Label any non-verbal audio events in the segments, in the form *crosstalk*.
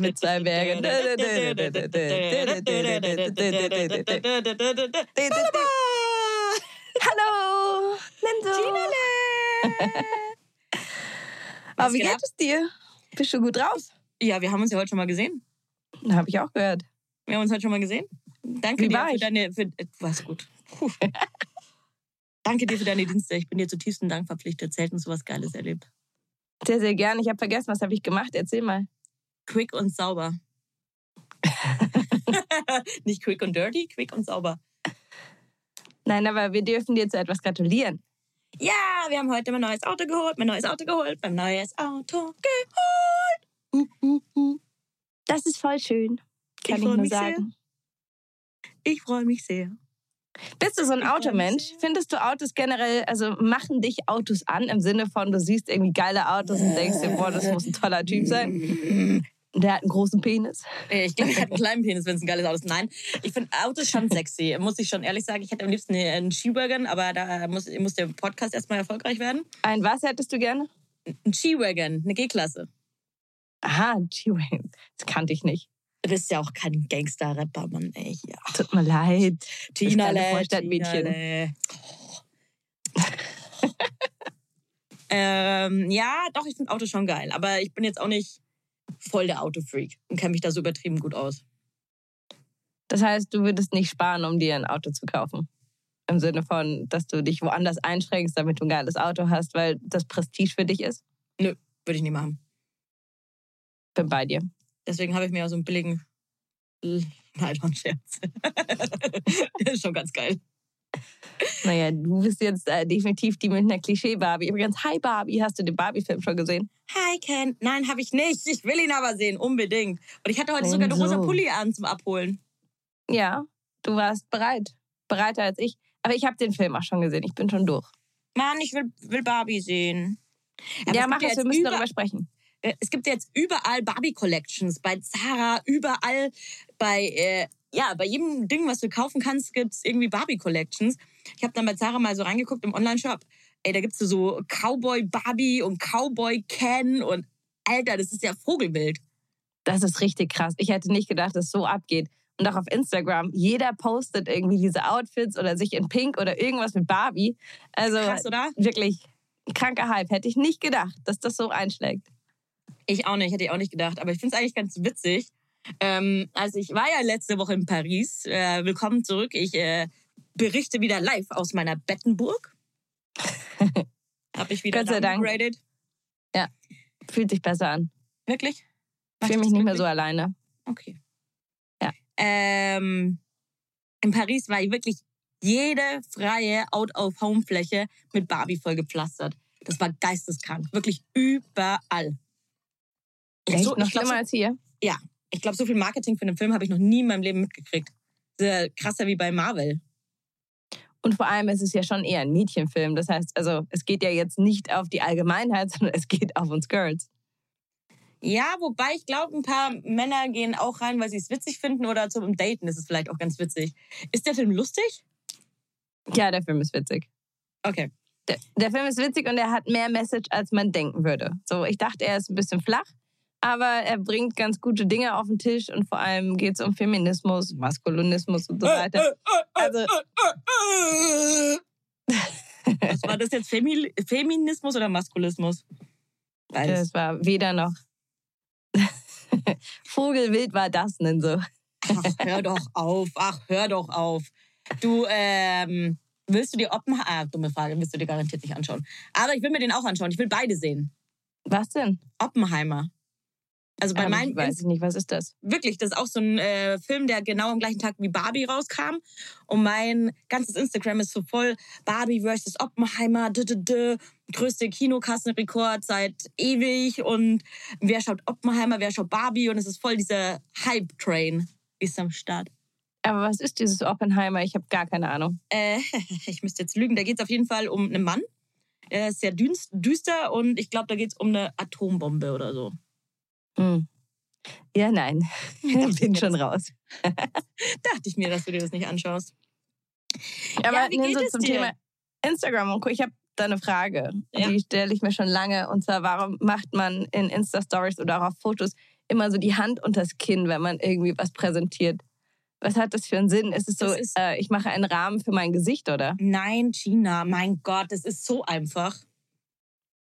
Mit zwei Bergen. *laughs* Hallo, Lenzo. *laughs* Aber wie geht es dir? Bist du gut drauf? Ja, wir haben uns ja heute schon mal gesehen. Habe ich auch gehört. Wir haben uns heute schon mal gesehen. Danke Wie dir war für ich? deine. Für, äh, war's gut. Danke dir für deine Dienste. Ich bin dir zutiefsten Dank verpflichtet. Selten so was Geiles erlebt. Sehr, sehr gern. Ich habe vergessen, was habe ich gemacht? Erzähl mal. Quick und sauber. *laughs* Nicht quick und dirty, quick und sauber. Nein, aber wir dürfen dir zu etwas gratulieren. Ja, wir haben heute mein neues Auto geholt, mein neues Auto geholt, mein neues Auto geholt. Das ist voll schön. Kann Ich ich, nur mich sehr. sagen. Ich freue mich sehr. Bist du so ein Ich Automensch? sehr. Findest du Autos generell, also machen dich Autos an im Sinne von, du siehst irgendwie geile Autos und denkst dir, boah, das muss ein toller Typ sein. *laughs* Der hat einen großen Penis. Ich glaube, ich hätte einen kleinen Penis, wenn es ein geiles Auto ist. Nein, ich finde Autos schon sexy. Muss ich schon ehrlich sagen. Ich hätte am liebsten einen Ski-Wagon, aber da muss, muss der Podcast erstmal erfolgreich werden. Ein was hättest du gerne? Ein Ski-Wagon, eine G-Klasse. Aha, ein G-Wagon. Das kannte ich nicht. Du bist ja auch kein Gangster-Rapper, Mann. Ey, ja. Tut mir leid. Tina Vorstadtmädchen. *laughs* ähm, ja, doch, ich finde Autos schon geil. Aber ich bin jetzt auch nicht voll der Autofreak und kenne mich da so übertrieben gut aus. Das heißt, du würdest nicht sparen, um dir ein Auto zu kaufen. Im Sinne von, dass du dich woanders einschränkst, damit du ein geiles Auto hast, weil das Prestige für dich ist. Würde ich nie machen. Bin bei dir. Deswegen habe ich mir ja so einen billigen. Nein, Scherz. *laughs* der ist schon ganz geil. Naja, du bist jetzt äh, definitiv die mit einer Klischee-Barbie. Übrigens, hi Barbie, hast du den Barbie-Film schon gesehen? Hi, Ken. Nein, habe ich nicht. Ich will ihn aber sehen, unbedingt. Und ich hatte heute sogar den So. rosa Pulli an zum Abholen. Ja, du warst bereit. Bereiter als ich. Aber ich habe den Film auch schon gesehen. Ich bin schon durch. Mann, ich will, will Barbie sehen. Aber ja, mach es, wir müssen über- darüber sprechen. Äh, Es gibt jetzt überall Barbie-Collections. Bei Zara, überall. Bei, äh, ja, bei jedem Ding, was du kaufen kannst, gibt es irgendwie Barbie-Collections. Ich habe dann bei Zara mal so reingeguckt im Online-Shop. Ey, da gibt es so Cowboy-Barbie und Cowboy-Ken und Alter, das ist ja Vogelwild. Das ist richtig krass. Ich hätte nicht gedacht, dass es so abgeht. Und auch auf Instagram, jeder postet irgendwie diese Outfits oder sich in Pink oder irgendwas mit Barbie. Also Krass, oder? wirklich kranker Hype. Hätte ich nicht gedacht, dass das so einschlägt. Ich auch nicht, hätte ich auch nicht gedacht. Aber ich finde es eigentlich ganz witzig. Ähm, also ich war ja letzte Woche in Paris. Äh, willkommen zurück. Ich äh, berichte wieder live aus meiner Bettenburg. *laughs* Habe ich wieder Gott sei Dank. downgraded. Fühlt sich besser an. Wirklich? Ich fühle mich nicht mehr wirklich? so alleine. Okay. Ja. Ähm, in Paris war wirklich jede freie Out-of-Home-Fläche mit Barbie vollgepflastert. Das war geisteskrank. Wirklich überall. Ich Echt so- noch ich schlimmer als hier. Ich glaube, so viel Marketing für einen Film habe ich noch nie in meinem Leben mitgekriegt. Sehr krasser wie bei Marvel. Und vor allem ist es ja schon eher ein Mädchenfilm. Das heißt, also es geht ja jetzt nicht auf die Allgemeinheit, *laughs* sondern es geht auf uns Girls. Ja, wobei ich glaube, ein paar Männer gehen auch rein, weil sie es witzig finden oder zum Daten ist es vielleicht auch ganz witzig. Ist der Film lustig? Ja, der Film ist witzig. Okay. Der, der Film ist witzig und er hat mehr Message, als man denken würde. So, ich dachte, er ist ein bisschen flach, aber er bringt ganz gute Dinge auf den Tisch und vor allem geht es um Feminismus, Maskulinismus und so weiter. Also, Was war das jetzt? Femi Feminismus oder Maskulismus? Beides. das war weder noch. *laughs* Vogelwild war das denn so. Ach, hör doch auf. Ach, hör doch auf. Du, ähm, willst du dir Oppenheimer... Ah, dumme Frage, willst du dir garantiert nicht anschauen. Aber ich will mir den auch anschauen. Ich will beide sehen. Was denn? Oppenheimer. Also bei Ähm, meinem weiß ich nicht, was ist das? wirklich, das ist auch so ein äh, Film, der genau am gleichen Tag wie Barbie rauskam. Und mein ganzes Instagram ist so voll Barbie versus Oppenheimer, d -d -d, größte Kinokassenrekord seit ewig. Und wer schaut Oppenheimer, wer schaut Barbie? Und es ist voll dieser Hype-Train ist am Start. Aber was ist dieses Oppenheimer? Ich habe gar keine Ahnung. Äh, *laughs* ich müsste jetzt lügen, da geht es auf jeden Fall um einen Mann. Er ist sehr düster und ich glaube, da geht es um eine Atombombe oder so. Hm. Ja, nein. *laughs* *laughs* Ich bin schon raus. *laughs* Dachte ich mir, dass du dir das nicht anschaust. Aber Ja, wie geht so zum dir? Thema Instagram. Und guck, ich habe da eine Frage. Ja. Die stelle ich mir schon lange. Und zwar, warum macht man in Insta-Stories oder auch auf Fotos immer so die Hand unters Kinn, wenn man irgendwie was präsentiert? Was hat das für einen Sinn? Ist es so, ist- äh, ich mache einen Rahmen für mein Gesicht, oder? Nein, Gina, mein Gott, das ist so einfach.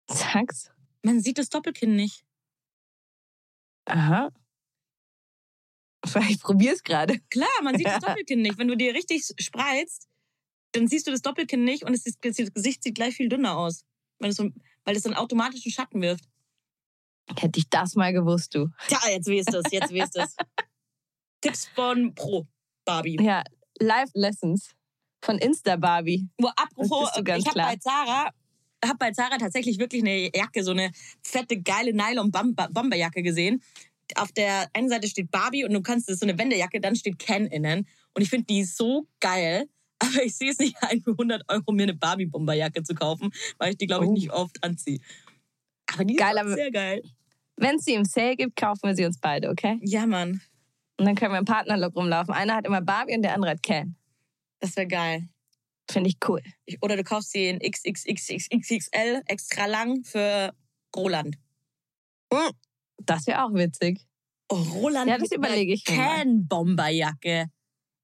Sag's. Man sieht das Doppelkinn nicht. Aha. Ich probiere es gerade. Klar, man sieht das *laughs* Doppelkinn nicht. Wenn du dir richtig spreizt, dann siehst du das Doppelkinn nicht und es ist, das Gesicht sieht gleich viel dünner aus. Weil es, so, weil es dann automatisch einen Schatten wirft. Hätte ich das mal gewusst, du. Tja, jetzt weißt du es, jetzt weißt du es. *laughs* Tipps von Pro Barbie. Ja, Live Lessons von Insta Barbie. Nur apropos, ich habe bei Zara habe bei Zara tatsächlich wirklich eine Jacke, so eine fette, geile Nylon-Bomberjacke gesehen. Auf der einen Seite steht Barbie und du kannst, das ist so eine Wendejacke, dann steht Ken innen. Und ich finde die so geil. *laughs* Aber ich sehe es nicht ein, für 100 Euro mir eine Barbie-Bomberjacke zu kaufen, weil ich die, glaube ich, Oh. nicht oft anziehe. Aber die Geil, ist sehr geil. Wenn es sie im Sale gibt, kaufen wir sie uns beide, okay? Ja, Mann. Und dann können wir im Partnerlook rumlaufen. Einer hat immer Barbie und der andere hat Ken. Das wäre geil. Finde ich cool. Oder du kaufst sie in XXXXXL extra lang für Roland. Das wäre auch witzig. Oh, Roland Ja, das überlege ich. Can-Bomberjacke.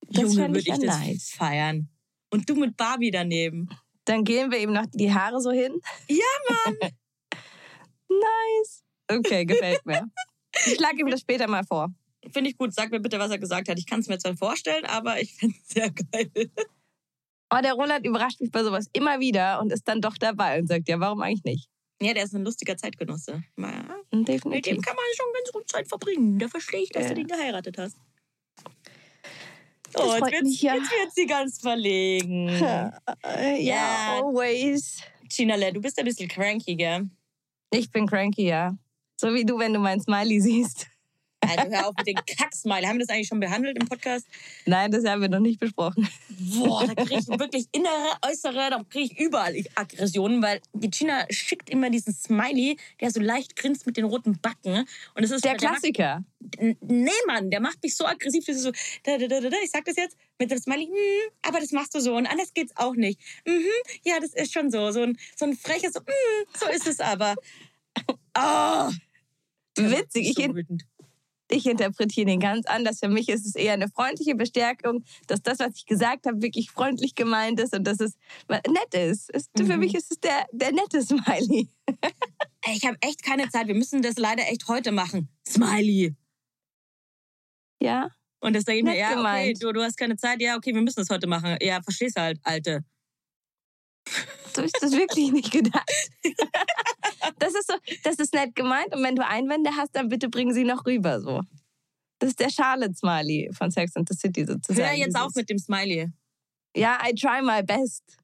Junge, würde ich ich ja das nice. feiern. Und du mit Barbie daneben. Dann gehen wir ihm noch die Haare so hin. Ja, Mann. *laughs* nice. Okay, gefällt mir. Ich schlage ihm das später mal vor. Finde ich gut. Sag mir bitte, was er gesagt hat. Ich kann es mir zwar vorstellen, aber ich finde es sehr geil. Oh, der Roland überrascht mich bei sowas immer wieder und ist dann doch dabei und sagt, ja, warum eigentlich nicht? Ja, der ist ein lustiger Zeitgenosse. Ja, Mit Definitiv. dem kann man schon ganz gut Zeit verbringen. Da verstehe ich, dass Ja. du den geheiratet hast. Oh, jetzt wird, mich ja. jetzt wird sie ganz verlegen. *laughs* Ja, Ja. always. Chinale, du bist ein bisschen cranky, gell? Ich bin cranky, ja. So wie du, wenn du mein Smiley siehst. Also hör auf mit den Kacksmile. Haben wir das eigentlich schon behandelt im Podcast? Nein, das haben wir noch nicht besprochen. Boah, da kriege ich wirklich innere, äußere, da kriege ich überall Aggressionen, weil die China schickt immer diesen Smiley, der so leicht grinst mit den roten Backen. Und es ist Der macht- Klassiker. Nee, Mann, der macht mich so aggressiv. Das ist so, da, da, da, da, ich sag das jetzt mit dem Smiley, hm, aber das machst du so und anders geht's auch nicht. Mhm, ja, das ist schon so. So ein, so ein freches, so, hm, so ist es aber. Oh, Witzig. Ich, so. Ich interpretiere den ganz anders. Für mich ist es eher eine freundliche Bestärkung, dass das, was ich gesagt habe, wirklich freundlich gemeint ist und dass es nett ist. Es, Für Mhm. mich ist es der, der nette Smiley. *laughs* Ey, Ich habe echt keine Zeit. Wir müssen das leider echt heute machen. Smiley. Ja, Und das sage ich mir, ja, okay, du, du hast keine Zeit. Ja, okay, wir müssen das heute machen. Ja, verstehst halt, Alte. So ist das wirklich nicht gedacht. Das ist so, das ist nett gemeint und wenn du Einwände hast, dann bitte bring sie noch rüber so. Das ist der Charlotte Smiley von Sex and the City sozusagen. Hör jetzt auf mit dem Smiley. Ja, I try my best.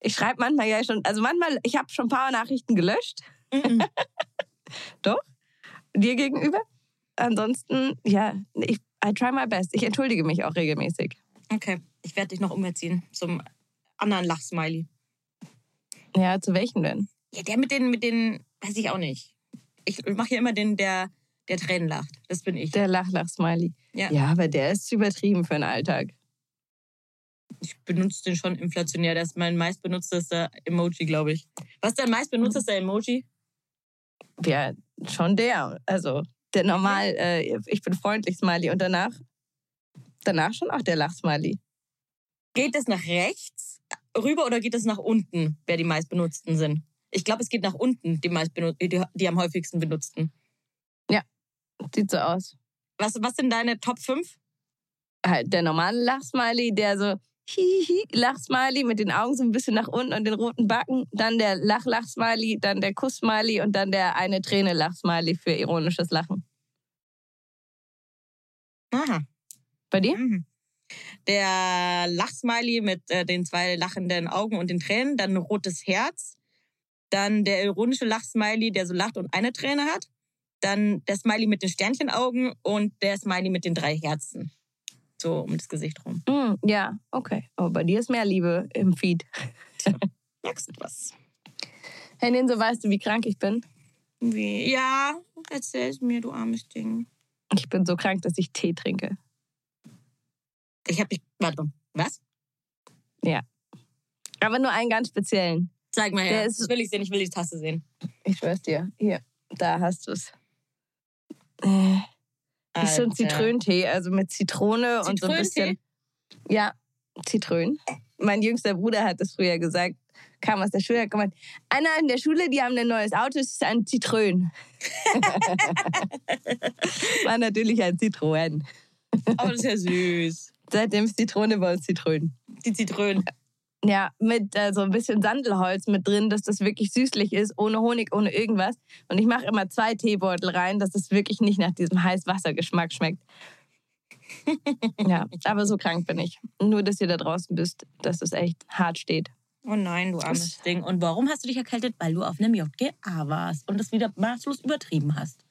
Ich schreibe manchmal ja schon, also manchmal, ich habe schon ein paar Nachrichten gelöscht. Mhm. *laughs* Doch? Dir gegenüber. Ansonsten, ja, ich, I try my best. Ich entschuldige mich auch regelmäßig. Okay, ich werde dich noch umerziehen zum anderen Lachsmiley. Ja, zu welchen denn? Ja, der mit den, mit den, weiß ich auch nicht. Ich mache hier immer den, der, der Tränen lacht. Das bin ich. Der Lach-Lach-Smiley. Ja. ja, aber der ist zu übertrieben für den Alltag. Ich benutze den schon inflationär. Das ist mein meistbenutztester Emoji, glaube ich. Was ist dein meistbenutztester Emoji? Ja, schon der. Also der normal, äh, ich bin freundlich Smiley und danach, danach schon auch der Lach-Smiley. Geht es nach rechts rüber oder geht es nach unten, wer die meistbenutzten sind? Ich glaube, es geht nach unten, die, die, die am häufigsten benutzten. Sieht so aus. Was, was sind deine Top 5? Halt der normale Lachsmiley, der so hihihi Lachsmiley mit den Augen so ein bisschen nach unten und den roten Backen, dann der Lach-Lach-Smiley, dann der Kuss-Smiley und dann der eine Träne-Lach-Smiley für ironisches Lachen. Aha. Bei dir? Mhm. Der Lachsmiley mit äh, den zwei lachenden Augen und den Tränen, dann ein rotes Herz, dann der ironische Lachsmiley, der so lacht und eine Träne hat, dann der Smiley mit den Sternchenaugen und der Smiley mit den drei Herzen. So um das Gesicht rum. Mm, ja, okay. Aber bei dir ist mehr Liebe im Feed. Merkst du was? Hey, Ninso, weißt du, wie krank ich bin? Wie? Ja, erzähl's mir, du armes Ding. Ich bin so krank, dass ich Tee trinke. Ich hab dich. Warte mal. Was? Aber nur einen ganz speziellen. Zeig mal Der her. ist- Das will ich sehen, ich will die Tasse sehen. Ich schwör's dir. Hier, da hast du's. Äh, ist so ein Alter. Zitrönentee, also mit Zitrone und so ein bisschen. Ja, Zitrönen. Mein jüngster Bruder hat das früher gesagt, kam aus der Schule, hat gemeint, einer in der Schule, die haben ein neues Auto, es ist ein Zitrön. *laughs* War natürlich ein Zitroen. Oh, das ist ja süß. Seitdem ist Zitrone bei uns Zitrön. Die Zitrönen. Ja, mit äh, so ein bisschen Sandelholz mit drin, dass das wirklich süßlich ist, ohne Honig, ohne irgendwas. Und ich mache immer zwei Teebeutel rein, dass es wirklich nicht nach diesem Heißwassergeschmack schmeckt. *laughs* ja, aber so krank bin ich. Nur, dass ihr da draußen bist, dass es echt hart steht. Oh nein, du armes Ding. Und warum hast du dich erkältet? Weil du auf einem JGA warst und das wieder maßlos übertrieben hast.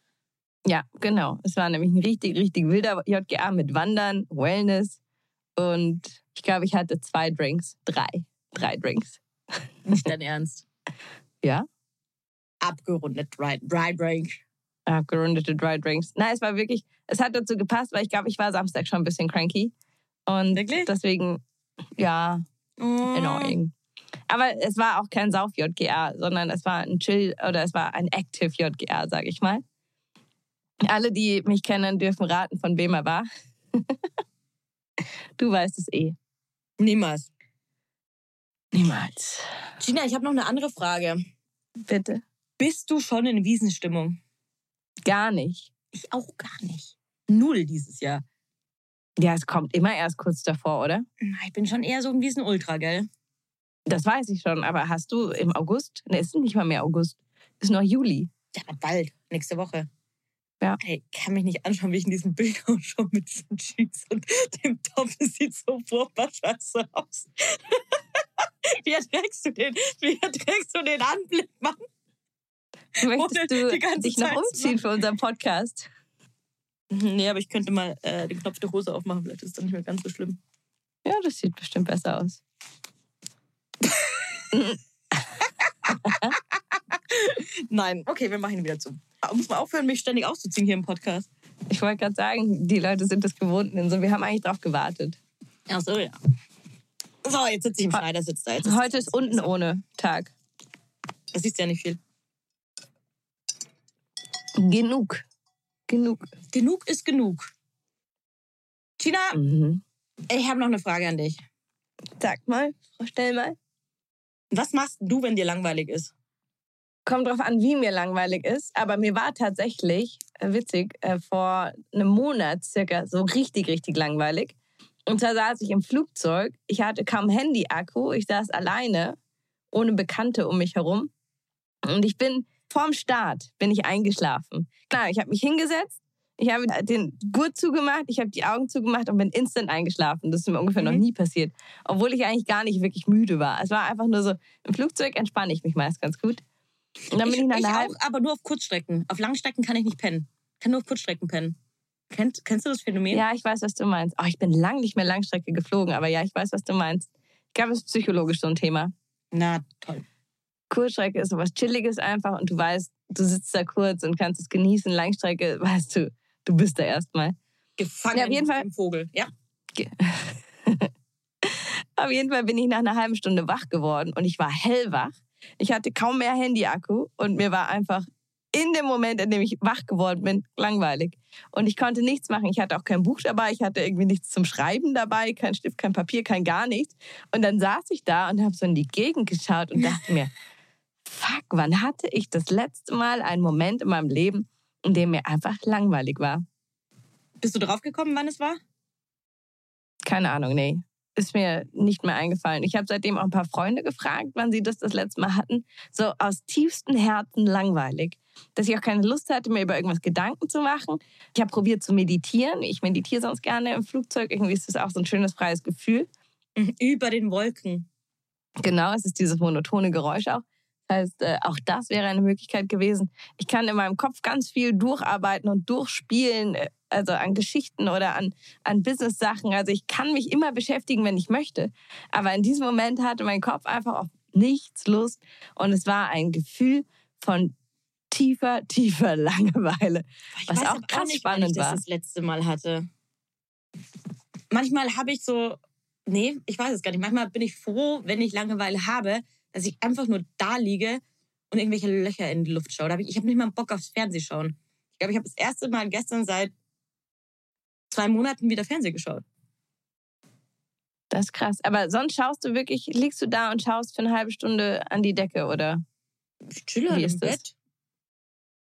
Ja, genau. Es war nämlich ein richtig, richtig wilder JGA mit Wandern, Wellness und ich glaube, ich hatte zwei Drinks. Drei. Drei Drinks. *laughs* Nicht dein Ernst. Ja? Abgerundet Dry, dry Drink. Abgerundete Dry Drinks. Nein, es war wirklich, es hat dazu gepasst, weil ich glaube, ich war Samstag schon ein bisschen cranky. Und Wirklich? deswegen, ja, Oh. annoying. Aber es war auch kein Sauf-JGA, sondern es war ein Chill oder es war ein Active-JGA, sage ich mal. Alle, die mich kennen, dürfen raten, von wem er war. *laughs* *laughs* du weißt es eh. Niemals. Niemals. Gina, ich habe noch eine andere Frage. Bitte. Bist du schon in Wiesenstimmung? Gar nicht. Ich auch gar nicht. Null dieses Jahr. Ja, es kommt immer erst kurz davor, oder? Na, Ich bin schon eher so ein Wiesen-Ultra, gell? Das weiß ich schon, aber hast du im August? Ne, es ist nicht mal mehr August. Ist noch Juli. Ja, bald. Nächste Woche. Ja. Ey, ich kann mich nicht anschauen, wie ich in diesem Bild ausschaue *laughs* mit diesen Jeans und dem Top. Es sieht so furchtbar scheiße aus. *laughs* wie erträgst du den? Wie erträgst du den Anblick, Mann? Möchtest du dich noch Zeit umziehen für unseren Podcast? Nee, aber ich könnte mal äh, den Knopf der Hose aufmachen. Vielleicht ist dann nicht mehr ganz so schlimm. Ja, das sieht bestimmt besser aus. *laughs* Nein, okay, wir machen ihn wieder zu. Aber muss man aufhören, mich ständig auszuziehen hier im Podcast? Ich wollte gerade sagen, die Leute sind das gewohnt. So, wir haben eigentlich drauf gewartet. Ach so, ja. So, jetzt sitze ich im Schneidersitz da. Jetzt Heute ist unten ohne Tag. Das siehst ja nicht viel. Genug. Genug. Genug ist genug. Tina, Mhm. ich habe noch eine Frage an dich. Sag mal, Frau Stellmal. Was machst du, wenn dir langweilig ist? Kommt drauf an, wie mir langweilig ist. Aber mir war tatsächlich, äh, witzig, äh, vor einem Monat circa so richtig, richtig langweilig. Und zwar saß ich im Flugzeug. Ich hatte kaum Handy-Akku. Ich saß alleine, ohne Bekannte um mich herum. Und ich bin vorm Start bin ich eingeschlafen. Klar, ich habe mich hingesetzt, ich habe den Gurt zugemacht, ich habe die Augen zugemacht und bin instant eingeschlafen. Das ist mir ungefähr noch Mhm. nie passiert. Obwohl ich eigentlich gar nicht wirklich müde war. Es war einfach nur so, im Flugzeug entspanne ich mich meist ganz gut. Und dann bin ich, ich auch, aber nur auf Kurzstrecken. Auf Langstrecken kann ich nicht pennen. Kann nur auf Kurzstrecken pennen. Kennt, kennst du das Phänomen? Ja, ich weiß, was du meinst. Oh, ich bin lang nicht mehr Langstrecke geflogen, aber ja, ich weiß, was du meinst. Ich glaube, es ist psychologisch so ein Thema. Na, toll. Kurzstrecke ist sowas Chilliges einfach und du weißt, du sitzt da kurz und kannst es genießen. Langstrecke, weißt du, du bist da erstmal. Gefangen Ja, auf jeden Fall. im Vogel. Ja. *laughs* Auf jeden Fall bin ich nach einer halben Stunde wach geworden und ich war hellwach. Ich hatte kaum mehr Handy-Akku und mir war einfach in dem Moment, in dem ich wach geworden bin, langweilig. Und ich konnte nichts machen. Ich hatte auch kein Buch dabei, ich hatte irgendwie nichts zum Schreiben dabei, kein Stift, kein Papier, kein gar nichts. Und dann saß ich da und habe so in die Gegend geschaut und dachte mir, fuck, wann hatte ich das letzte Mal einen Moment in meinem Leben, in dem mir einfach langweilig war? Bist du draufgekommen, wann es war? Keine Ahnung, nee. Ist mir nicht mehr eingefallen. Ich habe seitdem auch ein paar Freunde gefragt, wann sie das das letzte Mal hatten. So aus tiefstem Herzen langweilig. dass ich auch keine Lust hatte, mir über irgendwas Gedanken zu machen. Ich habe probiert zu meditieren. Ich meditiere sonst gerne im Flugzeug. Irgendwie ist das auch so ein schönes, freies Gefühl. Über den Wolken. Genau, es ist dieses monotone Geräusch auch. Das heißt, äh, auch das wäre eine Möglichkeit gewesen. Ich kann in meinem Kopf ganz viel durcharbeiten und durchspielen, äh, also an Geschichten oder an, an Business-Sachen. Also ich kann mich immer beschäftigen, wenn ich möchte. Aber in diesem Moment hatte mein Kopf einfach auf nichts Lust. Und es war ein Gefühl von tiefer, *laughs* tiefer Langeweile. Ich Was auch krass nicht, wann ich spannend das war. das letzte Mal hatte. Manchmal habe ich so, nee, ich weiß es gar nicht. Manchmal bin ich froh, wenn ich Langeweile habe, dass ich einfach nur da liege und irgendwelche Löcher in die Luft schaue. Hab ich ich habe nicht mal Bock aufs Fernsehschauen. Ich glaube, ich habe das erste Mal gestern seit zwei Monaten wieder Fernsehen geschaut. Das ist krass. Aber sonst schaust du wirklich, liegst du da und schaust für eine halbe Stunde an die Decke, oder? Ich chille Wie halt im ist das? Bett,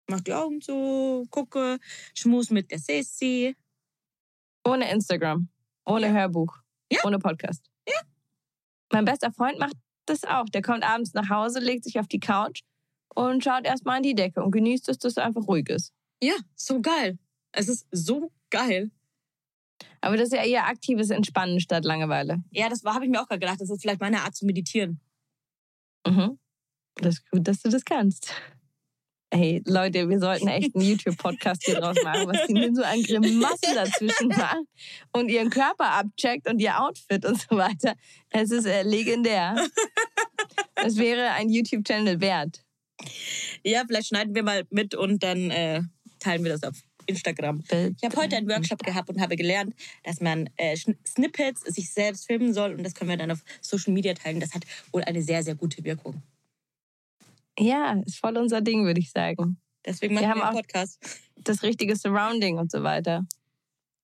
mach die Augen zu, gucke, schmus mit der Sissi. Ohne Instagram, ohne Ja. Hörbuch, Ja. ohne Podcast. Ja. Mein bester Freund macht das auch. Der kommt abends nach Hause, legt sich auf die Couch und schaut erstmal an die Decke und genießt, dass das einfach ruhig ist. Ja, so geil. Es ist so geil. Aber das ist ja eher aktives Entspannen statt Langeweile. Ja, das habe ich mir auch gerade gedacht. Das ist vielleicht meine Art zu meditieren. Mhm. Das ist gut, dass du das kannst. Hey, Leute, wir sollten echt einen YouTube-Podcast hier draus machen, was die denn so an Grimassen dazwischen macht und ihren Körper abcheckt und ihr Outfit und so weiter. Es ist äh, legendär. Es wäre ein YouTube-Channel wert. Ja, vielleicht schneiden wir mal mit und dann äh, teilen wir das auf Instagram. Ich habe heute einen Workshop gehabt und habe gelernt, dass man äh, Snippets sich selbst filmen soll und das können wir dann auf Social Media teilen. Das hat wohl eine sehr, sehr gute Wirkung. Ja, ist voll unser Ding, würde ich sagen. Deswegen Wir machen wir, haben einen auch- Podcast. Das richtige Surrounding und so weiter.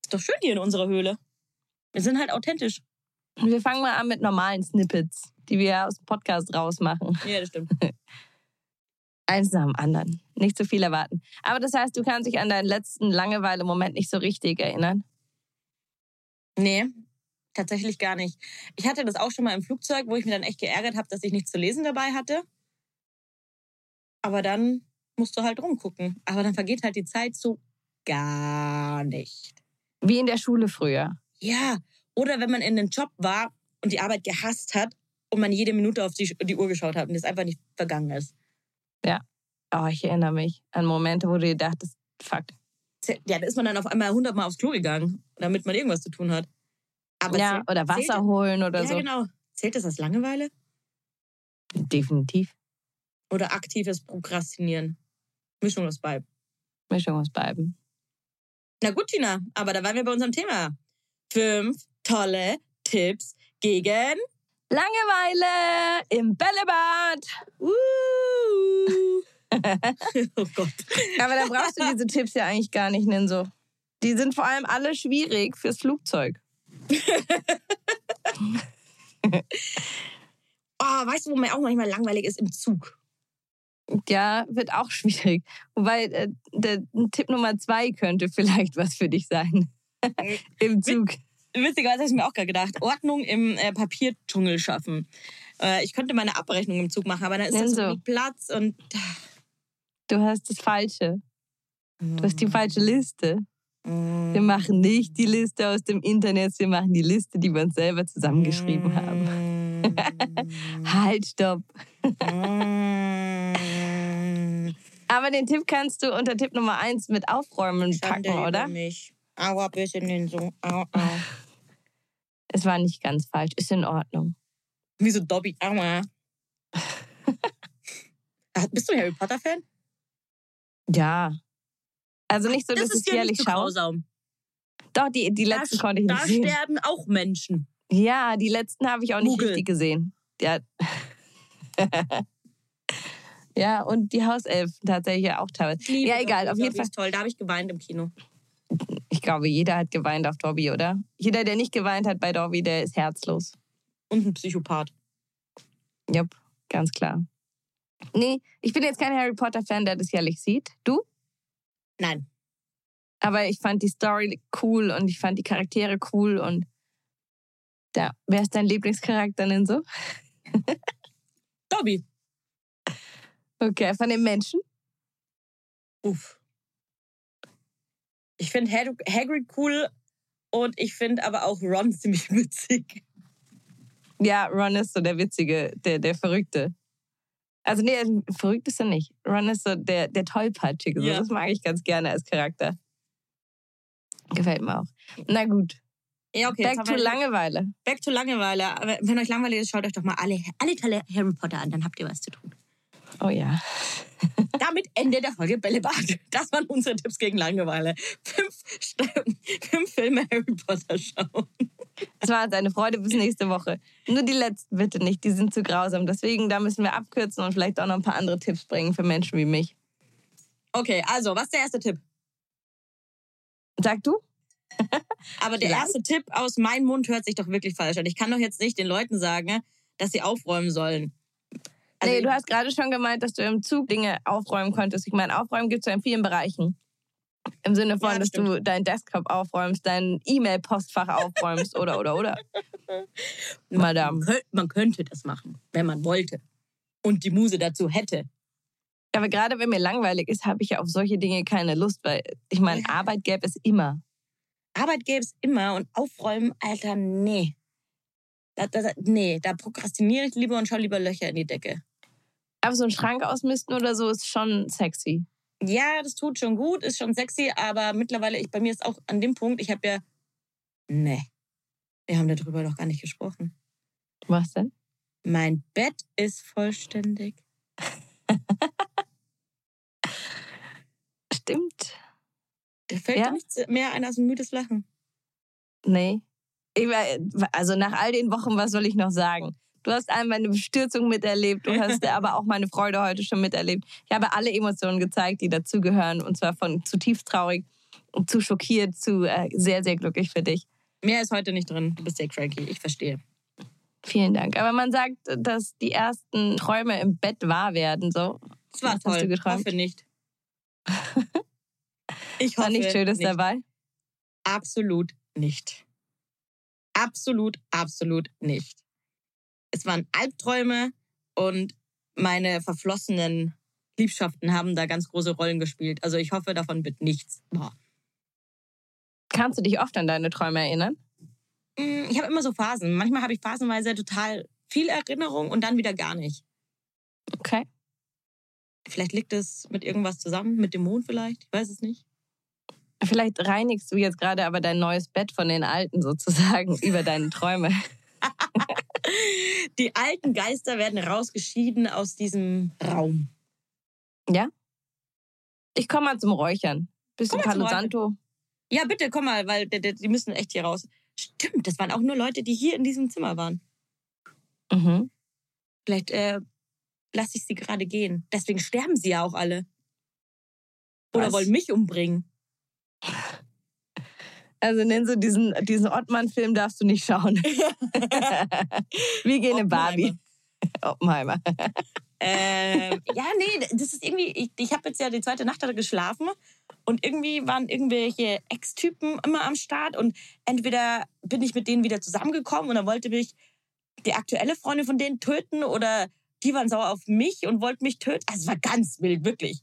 Ist doch schön hier in unserer Höhle. Wir sind halt authentisch. Wir fangen mal an mit normalen Snippets, die wir aus dem Podcast rausmachen. Ja, das stimmt. *laughs* Eins nach dem anderen. Nicht zu viel erwarten. Aber das heißt, du kannst dich an deinen letzten Langeweile-Moment nicht so richtig erinnern. Nee, tatsächlich gar nicht. Ich hatte das auch schon mal im Flugzeug, wo ich mir dann echt geärgert habe, dass ich nichts zu lesen dabei hatte. Aber dann musst du halt rumgucken. Aber dann vergeht halt die Zeit so gar nicht. Wie in der Schule früher. Ja, oder wenn man in einem Job war und die Arbeit gehasst hat und man jede Minute auf die, die Uhr geschaut hat und es einfach nicht vergangen ist. Oh, ich erinnere mich an Momente, wo du dir dachtest, fuck. Ja, da ist man dann auf einmal hundertmal aufs Klo gegangen, damit man irgendwas zu tun hat. Aber ja, zählt- oder Wasser zählt- holen oder Ja, so. genau. Zählt das als Langeweile? Definitiv. Oder aktives Prokrastinieren? Mischung aus beiden. Mischung aus beiden. Na gut, Tina, aber da waren wir bei unserem Thema. Fünf tolle Tipps gegen. Langeweile im Bällebad. Uh. *laughs* oh Gott. Aber da brauchst du diese Tipps ja eigentlich gar nicht, Ninso. Die sind vor allem alle schwierig fürs Flugzeug. Oh, *laughs* weißt du, wo mir auch manchmal langweilig ist? Im Zug. Ja, wird auch *laughs* schwierig. Wobei äh, der Tipp Nummer zwei könnte vielleicht was für dich sein. Im Zug. Witzigerweise habe ich mir auch gerade gedacht. Ordnung im äh, Papierdschungel schaffen. Äh, ich könnte meine Abrechnung im Zug machen, aber dann ist das so wenig Platz und. Du hast das Falsche. Du hast die falsche Liste. Mm. Wir machen nicht die Liste aus dem Internet, wir machen die Liste, die wir uns selber zusammengeschrieben haben. *laughs* Halt, stopp. Aber den Tipp kannst du unter Tipp Nummer eins mit Aufräumen packen, Schande über oder? Mich. Aua, bisschen den so. Au, au. *laughs* Es war nicht ganz falsch, ist in Ordnung. Wie so Dobby. Aua. *laughs* Ah, Bist du Harry Potter-Fan? Ja. Also nicht so, das dass ist ich ja jährlich so schaue. grausam. Doch, die, die letzten da, konnte ich da nicht sehen. sterben auch Menschen. Ja, die letzten habe ich auch nicht Google. richtig gesehen. Ja. *laughs* ja, und die Hauselfen tatsächlich auch teilweise. Liebe Ja, egal, auf jeden Fall. toll. Da habe ich geweint im Kino. Ich glaube, jeder hat geweint auf Dobby, oder? Jeder, der nicht geweint hat bei Dobby, der ist herzlos. Und ein Psychopath. Jupp, ganz klar. Nee, ich bin jetzt kein Harry Potter-Fan, der das jährlich sieht. Du? Nein. Aber ich fand die Story cool und ich fand die Charaktere cool und da, wer ist dein Lieblingscharakter denn so? Dobby. *laughs* Okay, von den Menschen? Uff. Ich finde Hag Hagrid cool und ich finde aber auch Ron *laughs* ziemlich witzig. Ja, Ron ist so der Witzige, der, der Verrückte. Also nee, verrückt ist er nicht. Ron ist so der, der Tollpatschige. Ja. Das mag ich ganz gerne als Charakter. Gefällt mir auch. Na gut, Ja, okay. back to Langeweile. Back to Langeweile. Aber wenn euch langweilig ist, schaut euch doch mal alle, alle Teile Harry Potter an, dann habt ihr was zu tun. Oh ja. *laughs* Damit Ende der Folge Bällebad. Das waren unsere Tipps gegen Langeweile. Fünf, fünf Filme Harry Potter schauen. Es war uns eine Freude bis nächste Woche. Nur die letzten bitte nicht, die sind zu grausam. Deswegen, da müssen wir abkürzen und vielleicht auch noch ein paar andere Tipps bringen für Menschen wie mich. Okay, also, was ist der erste Tipp? Sag du? *laughs* Aber der erste Tipp aus meinem Mund hört sich doch wirklich falsch an. Ich kann doch jetzt nicht den Leuten sagen, dass sie aufräumen sollen. Also nee, du hast gerade schon gemeint, dass du im Zug Dinge aufräumen konntest. Ich meine, aufräumen gibt es ja in vielen Bereichen. Im Sinne von, Ja, das dass du deinen Desktop aufräumst, dein E-Mail-Postfach aufräumst oder, oder, oder. *laughs* Madame. Kö- Man könnte das machen, wenn man wollte. Und die Muse dazu hätte. Aber gerade wenn mir langweilig ist, habe ich ja auf solche Dinge keine Lust, weil ich meine, Ja. Arbeit gäbe es immer. Arbeit gäbe es immer und aufräumen, Alter, nee. Da, da, nee, da prokrastiniere ich lieber und schaue lieber Löcher in die Decke. Aber so einen Schrank ausmisten oder so ist schon sexy. Ja, das tut schon gut, ist schon sexy, aber mittlerweile, ich, bei mir ist auch an dem Punkt, ich habe ja. Nee. Wir haben darüber noch gar nicht gesprochen. Was denn? Mein Bett ist vollständig. *laughs* Stimmt. Da fällt Ja? nichts mehr ein als ein müdes Lachen. Nee. Also nach all den Wochen, was soll ich noch sagen? Du hast einmal eine Bestürzung miterlebt, du hast aber auch meine Freude heute schon miterlebt. Ich habe alle Emotionen gezeigt, die dazugehören. Und zwar von zutiefst traurig zu schockiert zu äh, sehr, sehr glücklich für dich. Mehr ist heute nicht drin. Du bist sehr cranky. Ich verstehe. Vielen Dank. Aber man sagt, dass die ersten Träume im Bett wahr werden. So. Das war Was hast toll. du geträumt? Hoffe nicht. Ich hoffe *laughs* War nichts Schönes nicht. dabei? Absolut nicht. Absolut, absolut nicht. Es waren Albträume und meine verflossenen Liebschaften haben da ganz große Rollen gespielt. Also ich hoffe, davon wird nichts wahr. Kannst du dich oft an deine Träume erinnern? Mm, Ich habe immer so Phasen. Manchmal habe ich phasenweise total viel Erinnerung und dann wieder gar nicht. Okay. Vielleicht liegt es mit irgendwas zusammen, mit dem Mond vielleicht. Ich weiß es nicht. Vielleicht reinigst du jetzt gerade aber dein neues Bett von den alten sozusagen *laughs* über deine Träume. Die alten Geister werden rausgeschieden aus diesem Raum. Ich komme mal zum Räuchern. Bisschen Palo Santo. Ja, bitte, komm mal, weil die müssen echt hier raus. Stimmt, das waren auch nur Leute, die hier in diesem Zimmer waren. Mhm. Vielleicht äh, lasse ich sie gerade gehen. Deswegen sterben sie ja auch alle. Oder Was? wollen mich umbringen. Also nenn so diesen, diesen Ottmann-Film darfst du nicht schauen. *laughs* Wie gehen in Barbie. Oppenheimer. Ähm, ja, nee, das ist irgendwie, ich, ich habe jetzt ja die zweite Nacht da geschlafen und irgendwie waren irgendwelche Ex-Typen immer am Start und entweder bin ich mit denen wieder zusammengekommen und dann wollte mich die aktuelle Freundin von denen töten oder die waren sauer auf mich und wollten mich töten. Also es war ganz wild, wirklich.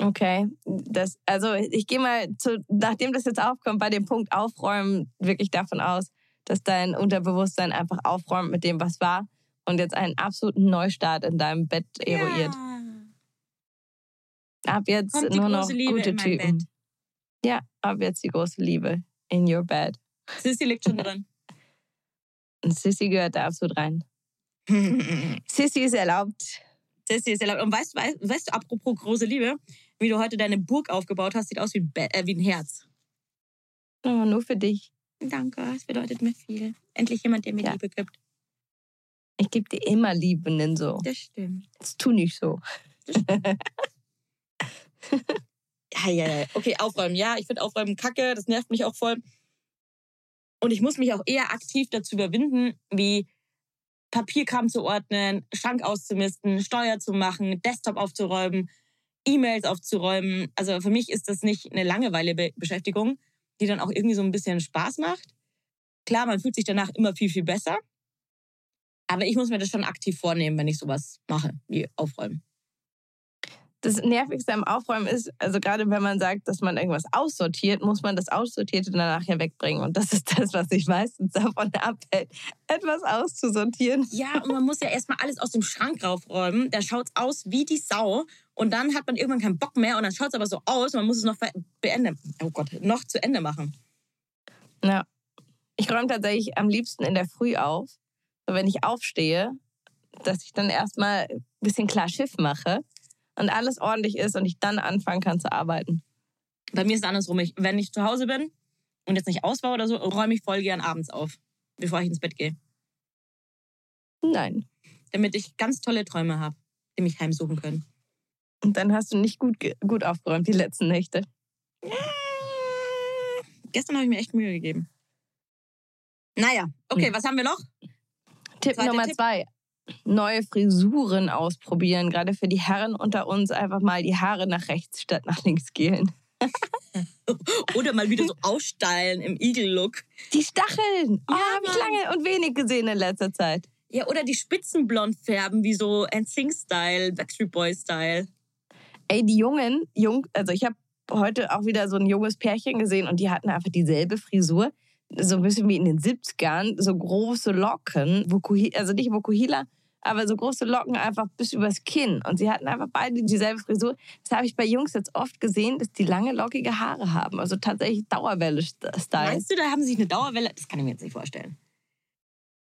Okay. Das, also ich gehe mal, zu, nachdem das jetzt aufkommt, bei dem Punkt Aufräumen wirklich davon aus, dass dein Unterbewusstsein einfach aufräumt mit dem, was war und jetzt einen absoluten Neustart in deinem Bett eruiert. Ab jetzt Kommt nur noch gute Typen. Bett. Ja, ab jetzt die große Liebe in your bed. Sissy liegt schon drin. *laughs* Sissy gehört da absolut rein. *laughs* Sissy ist erlaubt. Sissy ist erlaubt. Und weißt, du, weißt, weißt du, apropos große Liebe, wie du heute deine Burg aufgebaut hast, sieht aus wie ein, Be äh, wie ein Herz. Oh, nur für dich. Danke, es bedeutet mir viel. Endlich jemand, der mir Ja. Liebe gibt. Ich gebe dir immer Liebe, Ninso. Das stimmt. Das tu nicht so. Ja, ja, ja. Okay, aufräumen. Ja, ich finde Aufräumen kacke. Das nervt mich auch voll. Und ich muss mich auch eher aktiv dazu überwinden, wie Papierkram zu ordnen, Schrank auszumisten, Steuer zu machen, Desktop aufzuräumen, E-Mails aufzuräumen. Also für mich ist das nicht eine Langeweile-Beschäftigung, die dann auch irgendwie so ein bisschen Spaß macht. Klar, man fühlt sich danach immer viel, viel besser. Aber ich muss mir das schon aktiv vornehmen, wenn ich sowas mache, wie aufräumen. das Nervigste am Aufräumen ist, also gerade wenn man sagt, dass man irgendwas aussortiert, muss man das Aussortierte danach ja wegbringen. Und das ist das, was sich meistens davon abhält, etwas auszusortieren. Ja, und man muss ja erstmal alles aus dem Schrank raufräumen. Da schaut's aus wie die Sau. Und dann hat man irgendwann keinen Bock mehr und dann schaut's aber so aus. Man muss es noch beenden. Oh Gott, noch zu Ende machen. Ja. Ich räume tatsächlich am liebsten in der Früh auf. So, wenn ich aufstehe, dass ich dann erstmal ein bisschen klar Schiff mache und alles ordentlich ist und ich dann anfangen kann zu arbeiten. Bei mir ist es andersrum. Ich, wenn ich zu Hause bin und jetzt nicht aus war oder so, räume ich voll gern abends auf, bevor ich ins Bett gehe. Nein. Damit ich ganz tolle Träume habe, die mich heimsuchen können. Und dann hast du nicht gut, gut aufgeräumt die letzten Nächte. Ja. Gestern habe ich mir echt Mühe gegeben. Naja, okay, hm. was haben wir noch? Tipp Zweite Nummer Tipp. zwei neue Frisuren ausprobieren. Gerade für die Herren unter uns einfach mal die Haare nach rechts statt nach links gehen. *laughs* Oder mal wieder so aussteilen im Igel-Look. Die Stacheln! Oh, ja, habe ich lange und wenig gesehen in letzter Zeit. Ja, oder die Spitzen blond färben, wie so NSYNC-Style, Backstreet Boy-Style. Ey, die Jungen, jung, also ich habe heute auch wieder so ein junges Pärchen gesehen und die hatten einfach dieselbe Frisur. So ein bisschen wie in den 70ern, so große Locken, also nicht Vokuhila, aber so große Locken einfach bis übers Kinn. Und sie hatten einfach beide dieselbe Frisur. Das habe ich bei Jungs jetzt oft gesehen, dass die lange, lockige Haare haben. Also tatsächlich Dauerwelle-Style. Meinst du, da haben sie sich eine Dauerwelle? Das kann ich mir jetzt nicht vorstellen.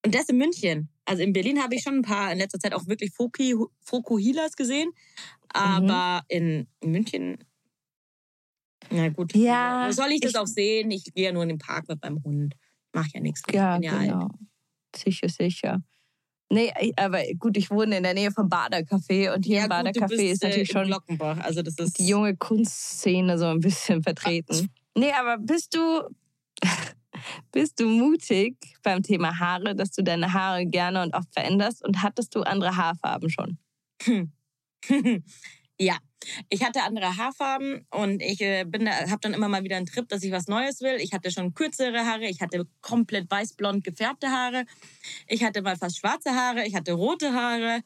Und das in München. Also in Berlin habe ich schon ein paar in letzter Zeit auch wirklich Fokuhilas gesehen. Aber mhm. in München, na gut. Ja. Wo soll ich das ich, auch sehen? Ich gehe ja nur in den Park mit meinem Hund. Mach ja nichts. Ja, ja genau. Alt. Sicher, sicher. Nee, aber gut, ich wohne in der Nähe vom Badercafé und hier ja, im Badercafé ist natürlich äh, schon Glockenbach. Also das ist die junge Kunstszene so ein bisschen vertreten. Nee, aber bist du bist du mutig beim Thema Haare, dass du deine Haare gerne und oft veränderst und hattest du andere Haarfarben schon? Hm. *laughs* ja, ich hatte andere Haarfarben und ich äh, habe dann immer mal wieder einen Trip, dass ich was Neues will. Ich hatte schon kürzere Haare, ich hatte komplett weißblond gefärbte Haare, ich hatte mal fast schwarze Haare, ich hatte rote Haare.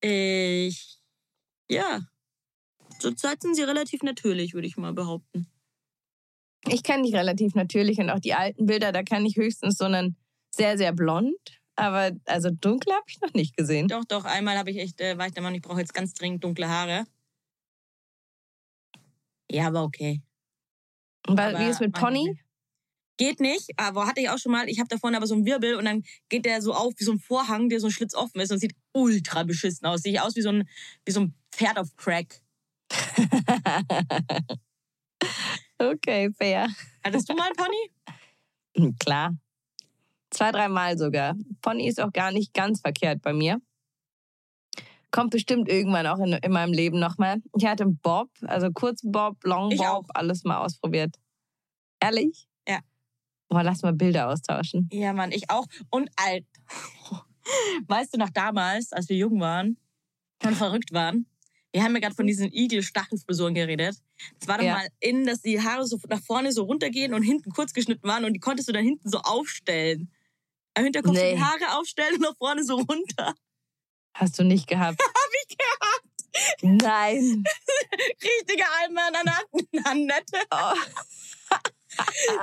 Ich, ja, zurzeit sind sie relativ natürlich, würde ich mal behaupten. Ich kenne dich relativ natürlich und auch die alten Bilder, da kann ich höchstens so einen sehr, sehr blond. Aber also dunkle habe ich noch nicht gesehen. Doch, doch. Einmal habe ich echt, äh, war ich der Mann, ich brauche jetzt ganz dringend dunkle Haare. Ja, aber okay. Aber wie ist mit Pony? Geht nicht, aber hatte ich auch schon mal. Ich habe da vorne aber so einen Wirbel und dann geht der so auf wie so ein Vorhang, der so ein Schlitz offen ist und sieht ultra beschissen aus. Sieht aus wie so ein, wie so ein Pferd auf Crack. *laughs* okay, fair. Hattest du mal einen Pony? Hm, klar. Zwei, dreimal sogar. Pony ist auch gar nicht ganz verkehrt bei mir. Kommt bestimmt irgendwann auch in, in meinem Leben nochmal. Ich hatte Bob, also kurz Bob, Long Bob, alles mal ausprobiert. Ehrlich? Ja. Boah, lass mal Bilder austauschen. Ja, Mann, ich auch. Und alt. Weißt du noch damals, als wir jung waren und verrückt waren? Wir haben ja gerade von diesen Igel-Stachelfrisuren geredet. Das war doch ja. mal in, dass die Haare so nach vorne so runtergehen und hinten kurz geschnitten waren und die konntest du dann hinten so aufstellen. Am Hinterkopf nee. die Haare aufstellen und nach vorne so runter. Hast du nicht gehabt? *laughs* Hab ich gehabt. Nein. *laughs* Richtige Annette. Oh. *laughs*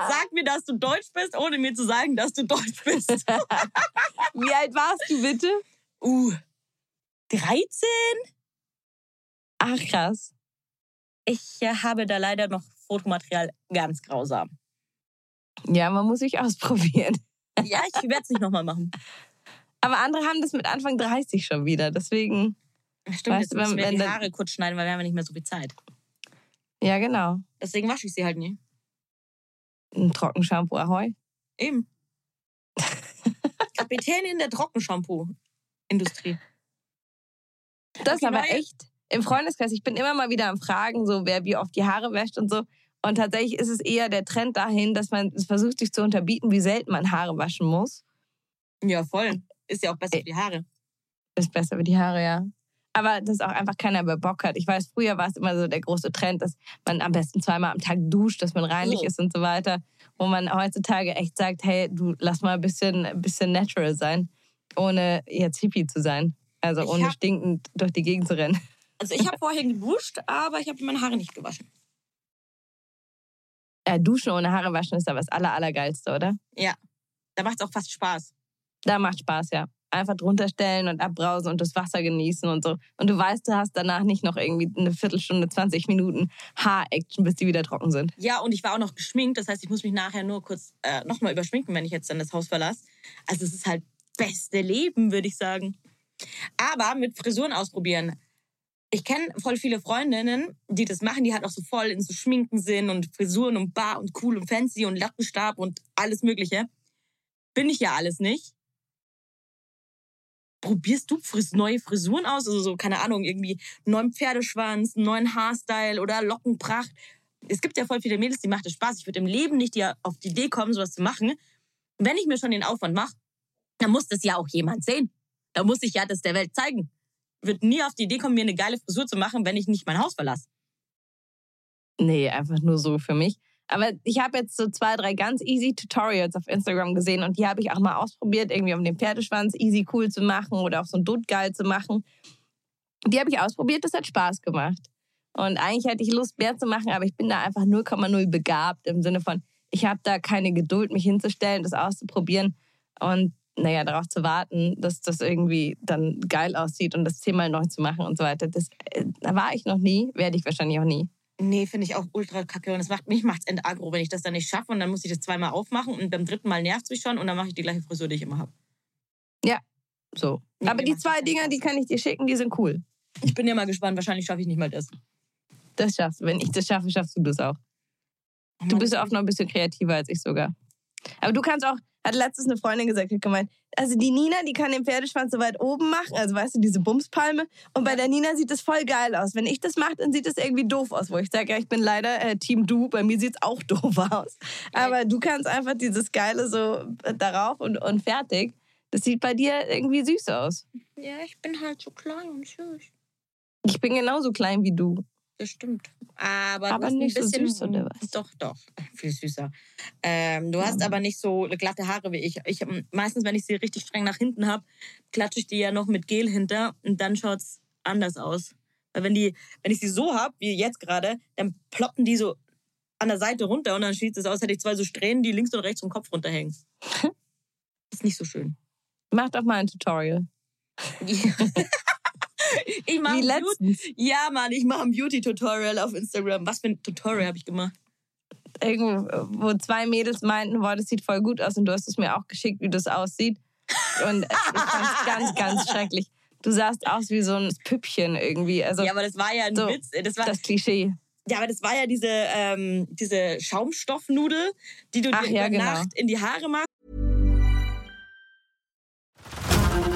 Sag mir, dass du deutsch bist, ohne mir zu sagen, dass du deutsch bist. Wie alt warst du bitte? Uh, 13? Ach, krass. Ich äh, habe da leider noch Fotomaterial ganz grausam. Ja, man muss sich ausprobieren. *laughs* Ja, ich werde es nicht nochmal machen. Aber andere haben das mit Anfang 30 schon wieder. Deswegen. Stimmt, weißt jetzt müssen wir die Haare kurz schneiden, weil wir haben nicht mehr so viel Zeit. Ja, genau. Deswegen wasche ich sie halt nie. Ein Trockenshampoo, ahoi. Eben. Kapitänin der Trockenshampoo-Industrie. Das ist aber neue? echt im Freundeskreis. Ich bin immer mal wieder am Fragen, so wer wie oft die Haare wäscht und so. Und tatsächlich ist es eher der Trend dahin, dass man versucht, sich zu unterbieten, wie selten man Haare waschen muss. Ja, voll. Ist ja auch besser für die Haare. Ist besser für die Haare, ja. Aber dass auch einfach keiner mehr Bock hat. Ich weiß, früher war es immer so der große Trend, dass man am besten zweimal am Tag duscht, dass man reinlich oh. ist und so weiter. Wo man heutzutage echt sagt, hey, du lass mal ein bisschen, ein bisschen natural sein, ohne jetzt Hippie zu sein. Also ich ohne stinkend durch die Gegend zu rennen. Also ich habe vorher geduscht, aber ich habe meine Haare nicht gewaschen. Ja, duschen ohne Haare waschen ist aber das aller, allergeilste, oder? Ja, da macht es auch fast Spaß. Da macht Spaß, ja. Einfach drunter stellen und abbrausen und das Wasser genießen und so. Und du weißt, du hast danach nicht noch irgendwie eine Viertelstunde, 20 Minuten Haar-Action, bis die wieder trocken sind. Ja, und ich war auch noch geschminkt. Das heißt, ich muss mich nachher nur kurz äh, nochmal überschminken, wenn ich jetzt dann das Haus verlasse. Also es ist halt beste Leben, würde ich sagen. Aber mit Frisuren ausprobieren. Ich kenne voll viele Freundinnen, die das machen, die halt auch so voll in so Schminken sind und Frisuren und bar und cool und fancy und Lattenstab und alles Mögliche. Bin ich ja alles nicht. Probierst du fris neue Frisuren aus? Also so, keine Ahnung, irgendwie neuen Pferdeschwanz, neuen Haarstyle oder Lockenpracht. Es gibt ja voll viele Mädels, die macht es Spaß. Ich würde im Leben nicht die auf die Idee kommen, sowas zu machen. Wenn ich mir schon den Aufwand mache, dann muss das ja auch jemand sehen. Da muss ich ja das der Welt zeigen. Wird nie auf die Idee kommen, mir eine geile Frisur zu machen, wenn ich nicht mein Haus verlasse. Nee, einfach nur so für mich. Aber ich habe jetzt so zwei, drei ganz easy Tutorials auf Instagram gesehen und die habe ich auch mal ausprobiert, irgendwie um den Pferdeschwanz easy cool zu machen oder auch so ein Dutt geil zu machen. Die habe ich ausprobiert, das hat Spaß gemacht. Und eigentlich hätte ich Lust, mehr zu machen, aber ich bin da einfach 0,0 begabt im Sinne von, ich habe da keine Geduld, mich hinzustellen, das auszuprobieren und naja, darauf zu warten, dass das irgendwie dann geil aussieht und das zehnmal neu zu machen und so weiter. Das, äh, da war ich noch nie, werde ich wahrscheinlich auch nie. Nee, finde ich auch ultra kacke. Und das macht, mich macht's endagro, wenn ich das dann nicht schaffe. Und dann muss ich das zweimal aufmachen und beim dritten Mal nervt es mich schon und dann mache ich die gleiche Frisur, die ich immer habe. Ja, so. Nee, Aber die zwei Dinger, die kann ich dir schicken, die sind cool. Ich bin ja mal gespannt. Wahrscheinlich schaffe ich nicht mal das. Das schaffst du. Wenn ich das schaffe, schaffst du das auch. Oh Du bist ja auch noch ein bisschen kreativer als ich sogar. Aber du kannst auch, hat letztens eine Freundin gesagt, hat gemeint, also die Nina, die kann den Pferdeschwanz so weit oben machen, also weißt du, diese Bumspalme. Und bei der Nina sieht das voll geil aus. Wenn ich das mache, dann sieht das irgendwie doof aus, wo ich sage, ja, ich bin leider äh, Team Du, bei mir sieht's auch *laughs* doof aus. Aber du kannst einfach dieses Geile so äh, darauf und, und fertig. Das sieht bei dir irgendwie süß aus. Ja, ich bin halt so klein und süß. Ich bin genauso klein wie du. Das stimmt. Aber, Aber nicht ein so bisschen, süß, oder was? Doch, doch. *laughs* Viel süßer. Ähm, du hast aber nicht so glatte Haare wie ich. ich. Meistens, wenn ich sie richtig streng nach hinten habe, klatsche ich die ja noch mit Gel hinter und dann schaut's anders aus. Weil wenn, die, wenn ich sie so habe, wie jetzt gerade, dann ploppen die so an der Seite runter und dann sieht es aus, hätte ich zwei so Strähnen, die links und rechts vom Kopf runterhängen. *laughs* ist nicht so schön. Mach doch mal ein Tutorial. *laughs* *laughs* ich mache. Ja, Mann, ich mache ein Beauty-Tutorial auf Instagram. Was für ein Tutorial habe ich gemacht? irgendwo, wo zwei Mädels meinten, boah, das sieht voll gut aus und du hast es mir auch geschickt, wie das aussieht. Und ich fand es *laughs* ganz, ganz schrecklich. Du sahst aus wie so ein Püppchen irgendwie. Also ja, aber das war ja ein so, Witz. Das war, das Klischee. ja, aber das war ja diese, ähm, diese Schaumstoffnudel, die du Ach dir ja, über genau. Nacht in die Haare machst.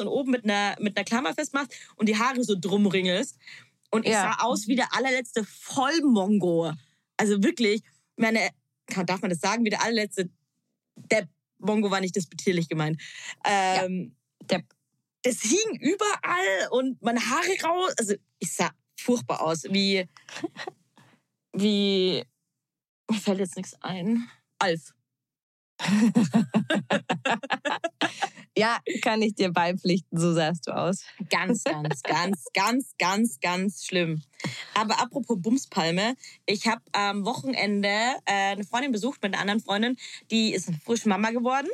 Und oben mit einer, mit einer Klammer festmachst und die Haare so drum ringelst. Und ich Ja. sah aus wie der allerletzte Vollmongo. Also wirklich, meine, kann- darf man das sagen, wie der allerletzte, der Mongo war nicht despektierlich gemeint. Ähm, Depp. Das hing überall und meine Haare raus. Also ich sah furchtbar aus. Wie, *laughs* wie, mir fällt jetzt nichts ein. Alf. *laughs* Ja, kann ich dir beipflichten, so sahst du aus. Ganz, ganz, ganz, ganz, ganz, ganz schlimm. Aber apropos Bumspalme, ich habe am Wochenende äh, eine Freundin besucht mit einer anderen Freundin, die ist frisch Mama geworden.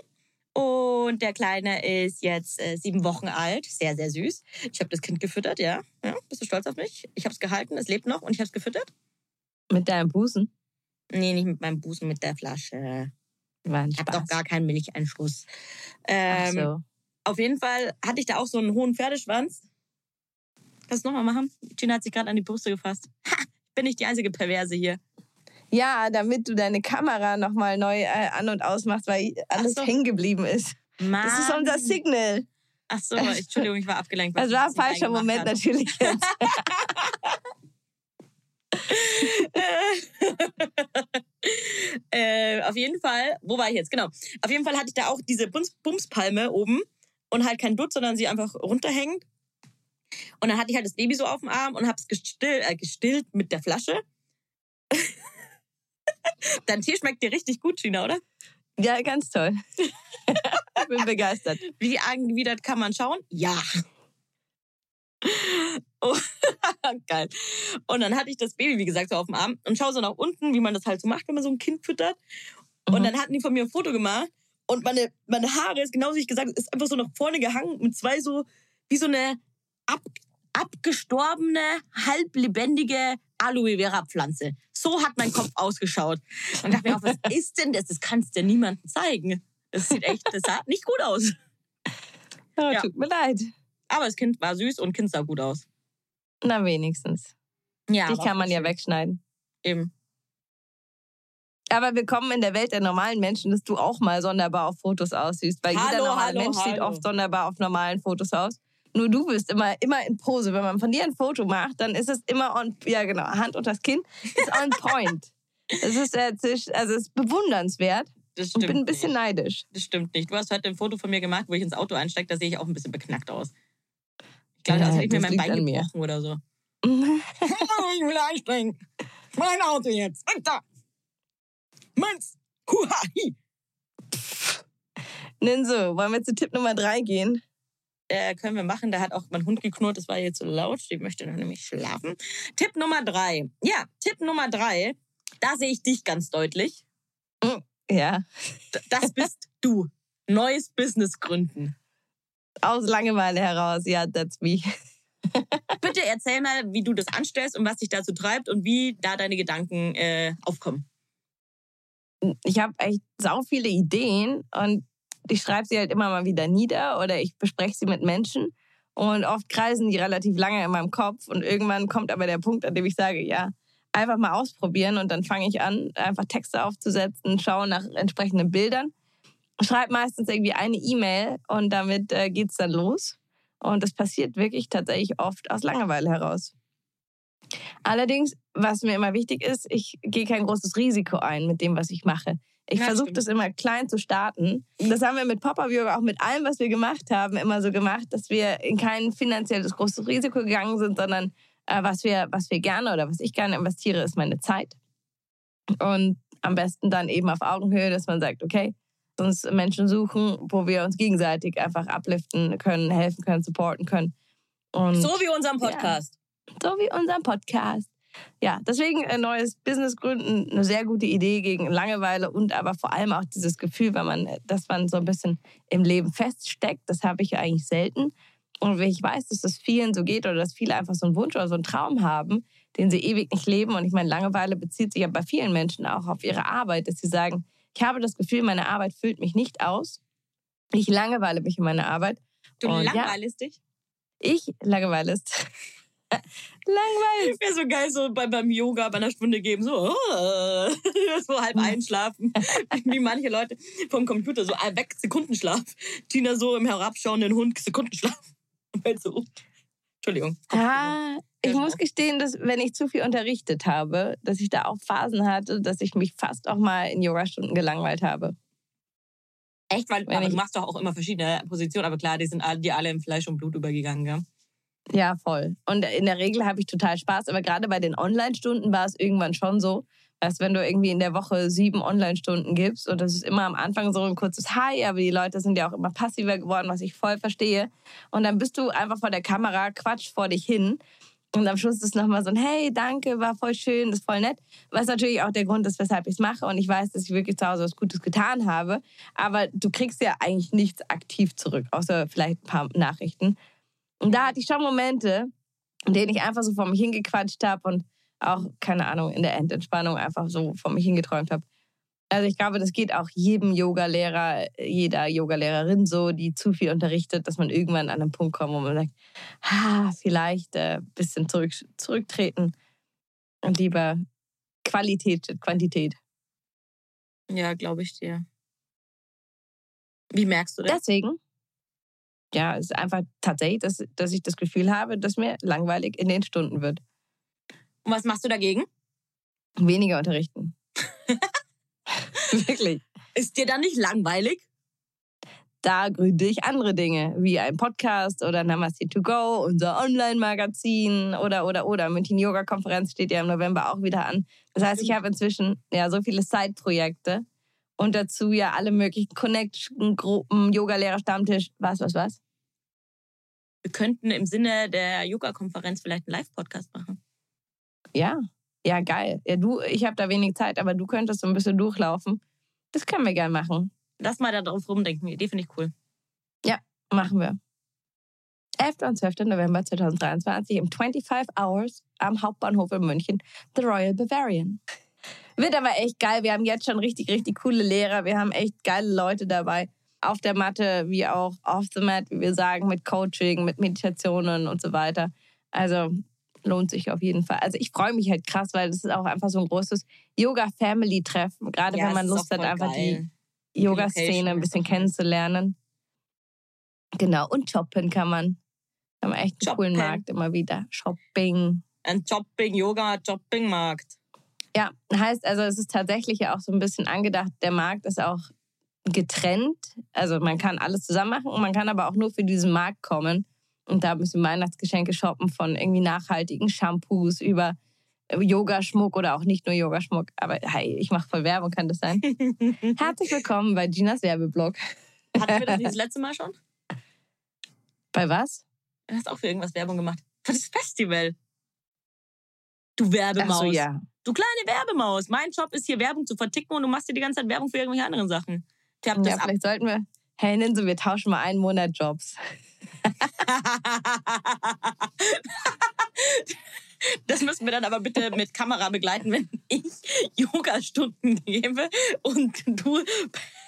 Und der Kleine ist jetzt äh, sieben Wochen alt, sehr, sehr süß. Ich habe das Kind gefüttert, ja. ja. Bist du stolz auf mich? Ich habe es gehalten, es lebt noch und ich habe es gefüttert. Mit deinem Busen. Nee, nicht mit meinem Busen, mit der Flasche. War ein Ich habe doch gar keinen Milcheinschuss. Ach Ähm, so. Auf jeden Fall hatte ich da auch so einen hohen Pferdeschwanz. Kannst du nochmal machen? Gina hat sich gerade an die Brüste gefasst. Ha, bin ich die einzige Perverse hier. Ja, damit du deine Kamera nochmal neu äh, an- und ausmachst, weil alles so. hängen geblieben ist. Mann. Das ist unser Signal. Ach so, Entschuldigung, ich war abgelenkt. Das war ein falscher Moment hat. natürlich jetzt. *laughs* *laughs* *laughs* *laughs* äh, auf jeden Fall, wo war ich jetzt? Genau. Auf jeden Fall hatte ich da auch diese Bums Bumspalme oben und halt kein Dutt, sondern sie einfach runterhängend. Und dann hatte ich halt das Baby so auf dem Arm und hab's gestill, äh, gestillt mit der Flasche. *laughs* Dein Tee schmeckt dir richtig gut, Gina, oder? Ja, ganz toll. *laughs* ich bin begeistert. Wie angewidert kann man schauen? Ja. Oh, *laughs* geil. Und dann hatte ich das Baby, wie gesagt, so auf dem Arm und schaue so nach unten, wie man das halt so macht, wenn man so ein Kind füttert. Und Mhm. dann hatten die von mir ein Foto gemacht und meine, meine Haare, ist genauso wie ich gesagt ist einfach so nach vorne gehangen mit zwei so, wie so eine ab, abgestorbene, halblebendige Aloe Vera Pflanze. So hat mein Kopf ausgeschaut. Und dachte mir auch, was ist denn das? Das kannst du ja niemandem zeigen. Das sieht echt, das sah nicht gut aus. *laughs* Oh, Ja. Tut mir leid. Aber das Kind war süß und Kind sah gut aus. Na, wenigstens. Ja, Dich kann man ja wegschneiden. Eben. Aber willkommen in der Welt der normalen Menschen, dass du auch mal sonderbar auf Fotos aussiehst. Weil Hallo, jeder normale hallo, Mensch sieht hallo. oft sonderbar auf normalen Fotos aus. Nur du bist immer, immer in Pose. Wenn man von dir ein Foto macht, dann ist es immer on, ja genau, Hand unter das Kinn, ist on point. *laughs* Es ist, äh, also es ist bewundernswert Das und stimmt. bin ein bisschen nicht. neidisch. Das stimmt nicht. Du hast heute ein Foto von mir gemacht, wo ich ins Auto einsteige, da sehe ich auch ein bisschen beknackt aus. Ich glaube, Ja, als hätte ich mir mein Bein gebrochen oder so. *laughs* ich will einsteigen. Mein Auto jetzt. Weiter. Meins. Huha. hi. Ninso, wollen wir zu Tipp Nummer drei gehen? Äh, können wir machen. Da hat auch mein Hund geknurrt. Das war jetzt so laut. Die möchte noch nämlich schlafen. Tipp Nummer drei. Ja, Tipp Nummer drei. Da sehe ich dich ganz deutlich. Ja, Das bist du. Neues Business gründen. Aus Langeweile heraus. Ja, that's me. *laughs* Bitte erzähl mal, wie du das anstellst und was dich dazu treibt und wie da deine Gedanken äh, aufkommen. ich habe echt sau viele Ideen und ich schreibe sie halt immer mal wieder nieder oder ich bespreche sie mit Menschen und oft kreisen die relativ lange in meinem Kopf und irgendwann kommt aber der Punkt, an dem ich sage, ja, einfach mal ausprobieren und dann fange ich an, einfach Texte aufzusetzen, schaue nach entsprechenden Bildern, schreibe meistens irgendwie eine E-Mail und damit äh, geht's dann los und das passiert wirklich tatsächlich oft aus Langeweile heraus. Allerdings, was mir immer wichtig ist, ich gehe kein großes Risiko ein mit dem, was ich mache. Ich versuche das immer klein zu starten. Das haben wir mit Pop-Up Yoga auch mit allem, was wir gemacht haben, immer so gemacht, dass wir in kein finanzielles großes Risiko gegangen sind, sondern äh, was, wir, was wir gerne oder was ich gerne investiere, ist meine Zeit. Und am besten dann eben auf Augenhöhe, dass man sagt, okay, uns Menschen suchen, wo wir uns gegenseitig einfach upliften können, helfen können, supporten können. Und So wie unserem Podcast. so wie unser Podcast. Ja, deswegen ein neues Business gründen, eine sehr gute Idee gegen Langeweile und aber vor allem auch dieses Gefühl, wenn man, dass man so ein bisschen im Leben feststeckt, das habe ich ja eigentlich selten. Und wenn ich weiß, dass das vielen so geht oder dass viele einfach so einen Wunsch oder so einen Traum haben, den sie ewig nicht leben. Und ich meine, Langeweile bezieht sich ja bei vielen Menschen auch auf ihre Arbeit, dass sie sagen, ich habe das Gefühl, meine Arbeit füllt mich nicht aus. Ich langeweile mich in meiner Arbeit. Du Und ja. langweilst dich. Ich langeweile ist. *laughs* langweilig. Wäre so geil, so bei, beim Yoga bei einer Stunde geben, so, oh, *laughs* so halb einschlafen. *laughs* Wie manche Leute vom Computer, so ah, weg, Sekundenschlaf. Tina so im herabschauenden Hund, Sekundenschlaf. Und fällt so um. Entschuldigung. Ah, ich Genau. muss gestehen, dass wenn ich zu viel unterrichtet habe, dass ich da auch Phasen hatte, dass ich mich fast auch mal in Yogastunden gelangweilt habe. Echt? Weil, Wenn aber ich- du machst doch auch immer verschiedene Positionen, aber klar, die sind die alle in Fleisch und Blut übergegangen, gell? Ja, voll. Und in der Regel habe ich total Spaß, aber gerade bei den Online-Stunden war es irgendwann schon so, dass wenn du irgendwie in der Woche sieben Online-Stunden gibst und das ist immer am Anfang so ein kurzes Hi, aber die Leute sind ja auch immer passiver geworden, was ich voll verstehe. Und dann bist du einfach vor der Kamera, quatsch vor dich hin. Und am Schluss ist nochmal so ein Hey, danke, war voll schön, ist voll nett. Was natürlich auch der Grund ist, weshalb ich es mache. Und ich weiß, dass ich wirklich zu Hause was Gutes getan habe. Aber du kriegst ja eigentlich nichts aktiv zurück, außer vielleicht ein paar Nachrichten. Und da hatte ich schon Momente, in denen ich einfach so vor mich hingequatscht habe und auch, keine Ahnung, in der Endentspannung einfach so vor mich hingeträumt habe. Also ich glaube, das geht auch jedem Yogalehrer, jeder Yogalehrerin so, die zu viel unterrichtet, dass man irgendwann an einen Punkt kommt, wo man sagt, ah, vielleicht ein äh, bisschen zurück, zurücktreten und lieber Qualität statt Quantität. Ja, glaube ich dir. Wie merkst du das? Deswegen Ja, es ist einfach tatsächlich, dass, dass ich das Gefühl habe, dass mir langweilig in den Stunden wird. Und was machst du dagegen? Weniger unterrichten. *laughs* *laughs* Wirklich. Ist dir dann nicht langweilig? Da gründe ich andere Dinge, wie ein Podcast oder Namaste to go, unser Online-Magazin oder, oder, oder. München Yoga-Konferenz steht ja im November auch wieder an. Das heißt, ich habe inzwischen ja so viele Side-Projekte und dazu ja alle möglichen Connection-Gruppen, Yoga-Lehrer-Stammtisch, was, was, was. Wir könnten im Sinne der Yoga-Konferenz vielleicht einen Live-Podcast machen. Ja, ja, geil. Ja, du, ich habe da wenig Zeit, aber du könntest so ein bisschen durchlaufen. Das können wir gerne machen. Lass mal da drauf rumdenken. Die Idee finde ich cool. Ja, machen wir. 11. und 12. November 2023 im 25 Hours am Hauptbahnhof in München, The Royal Bavarian. Wird aber echt geil. Wir haben jetzt schon richtig, richtig coole Lehrer. Wir haben echt geile Leute dabei. Auf der Matte, wie auch off the mat, wie wir sagen, mit Coaching, mit Meditationen und so weiter. Also lohnt sich auf jeden Fall. Also ich freue mich halt krass, weil das ist auch einfach so ein großes Yoga-Family-Treffen. Gerade Ja, wenn man Lust hat, einfach geil. die Yoga-Szene ein bisschen kennenzulernen. Genau, und shoppen kann man. Wir haben echt einen coolen Shoppen. Markt immer wieder. Shopping. Ein Shopping, Yoga, Shopping-Markt. Ja, heißt also, es ist tatsächlich ja auch so ein bisschen angedacht, der Markt ist auch getrennt. Also man kann alles zusammen machen und man kann aber auch nur für diesen Markt kommen und da ein bisschen Weihnachtsgeschenke shoppen von irgendwie nachhaltigen Shampoos über Yogaschmuck oder auch nicht nur Yogaschmuck. Aber hey, ich mache voll Werbung, kann das sein? *laughs* Herzlich willkommen bei Ginas Werbeblog. Hatten wir das nicht das *laughs* letzte Mal schon? Bei was? Du hast auch für irgendwas Werbung gemacht. Für das Festival. Du Werbemaus. Ach so, ja. Du kleine Werbemaus. Mein Job ist hier Werbung zu verticken und du machst dir die ganze Zeit Werbung für irgendwelche anderen Sachen. Färb das Ja, vielleicht sollten wir. Hey Ninso, wir tauschen mal einen Monat Jobs. Das müssen wir dann aber bitte mit Kamera begleiten, wenn ich Yoga-Stunden gebe und du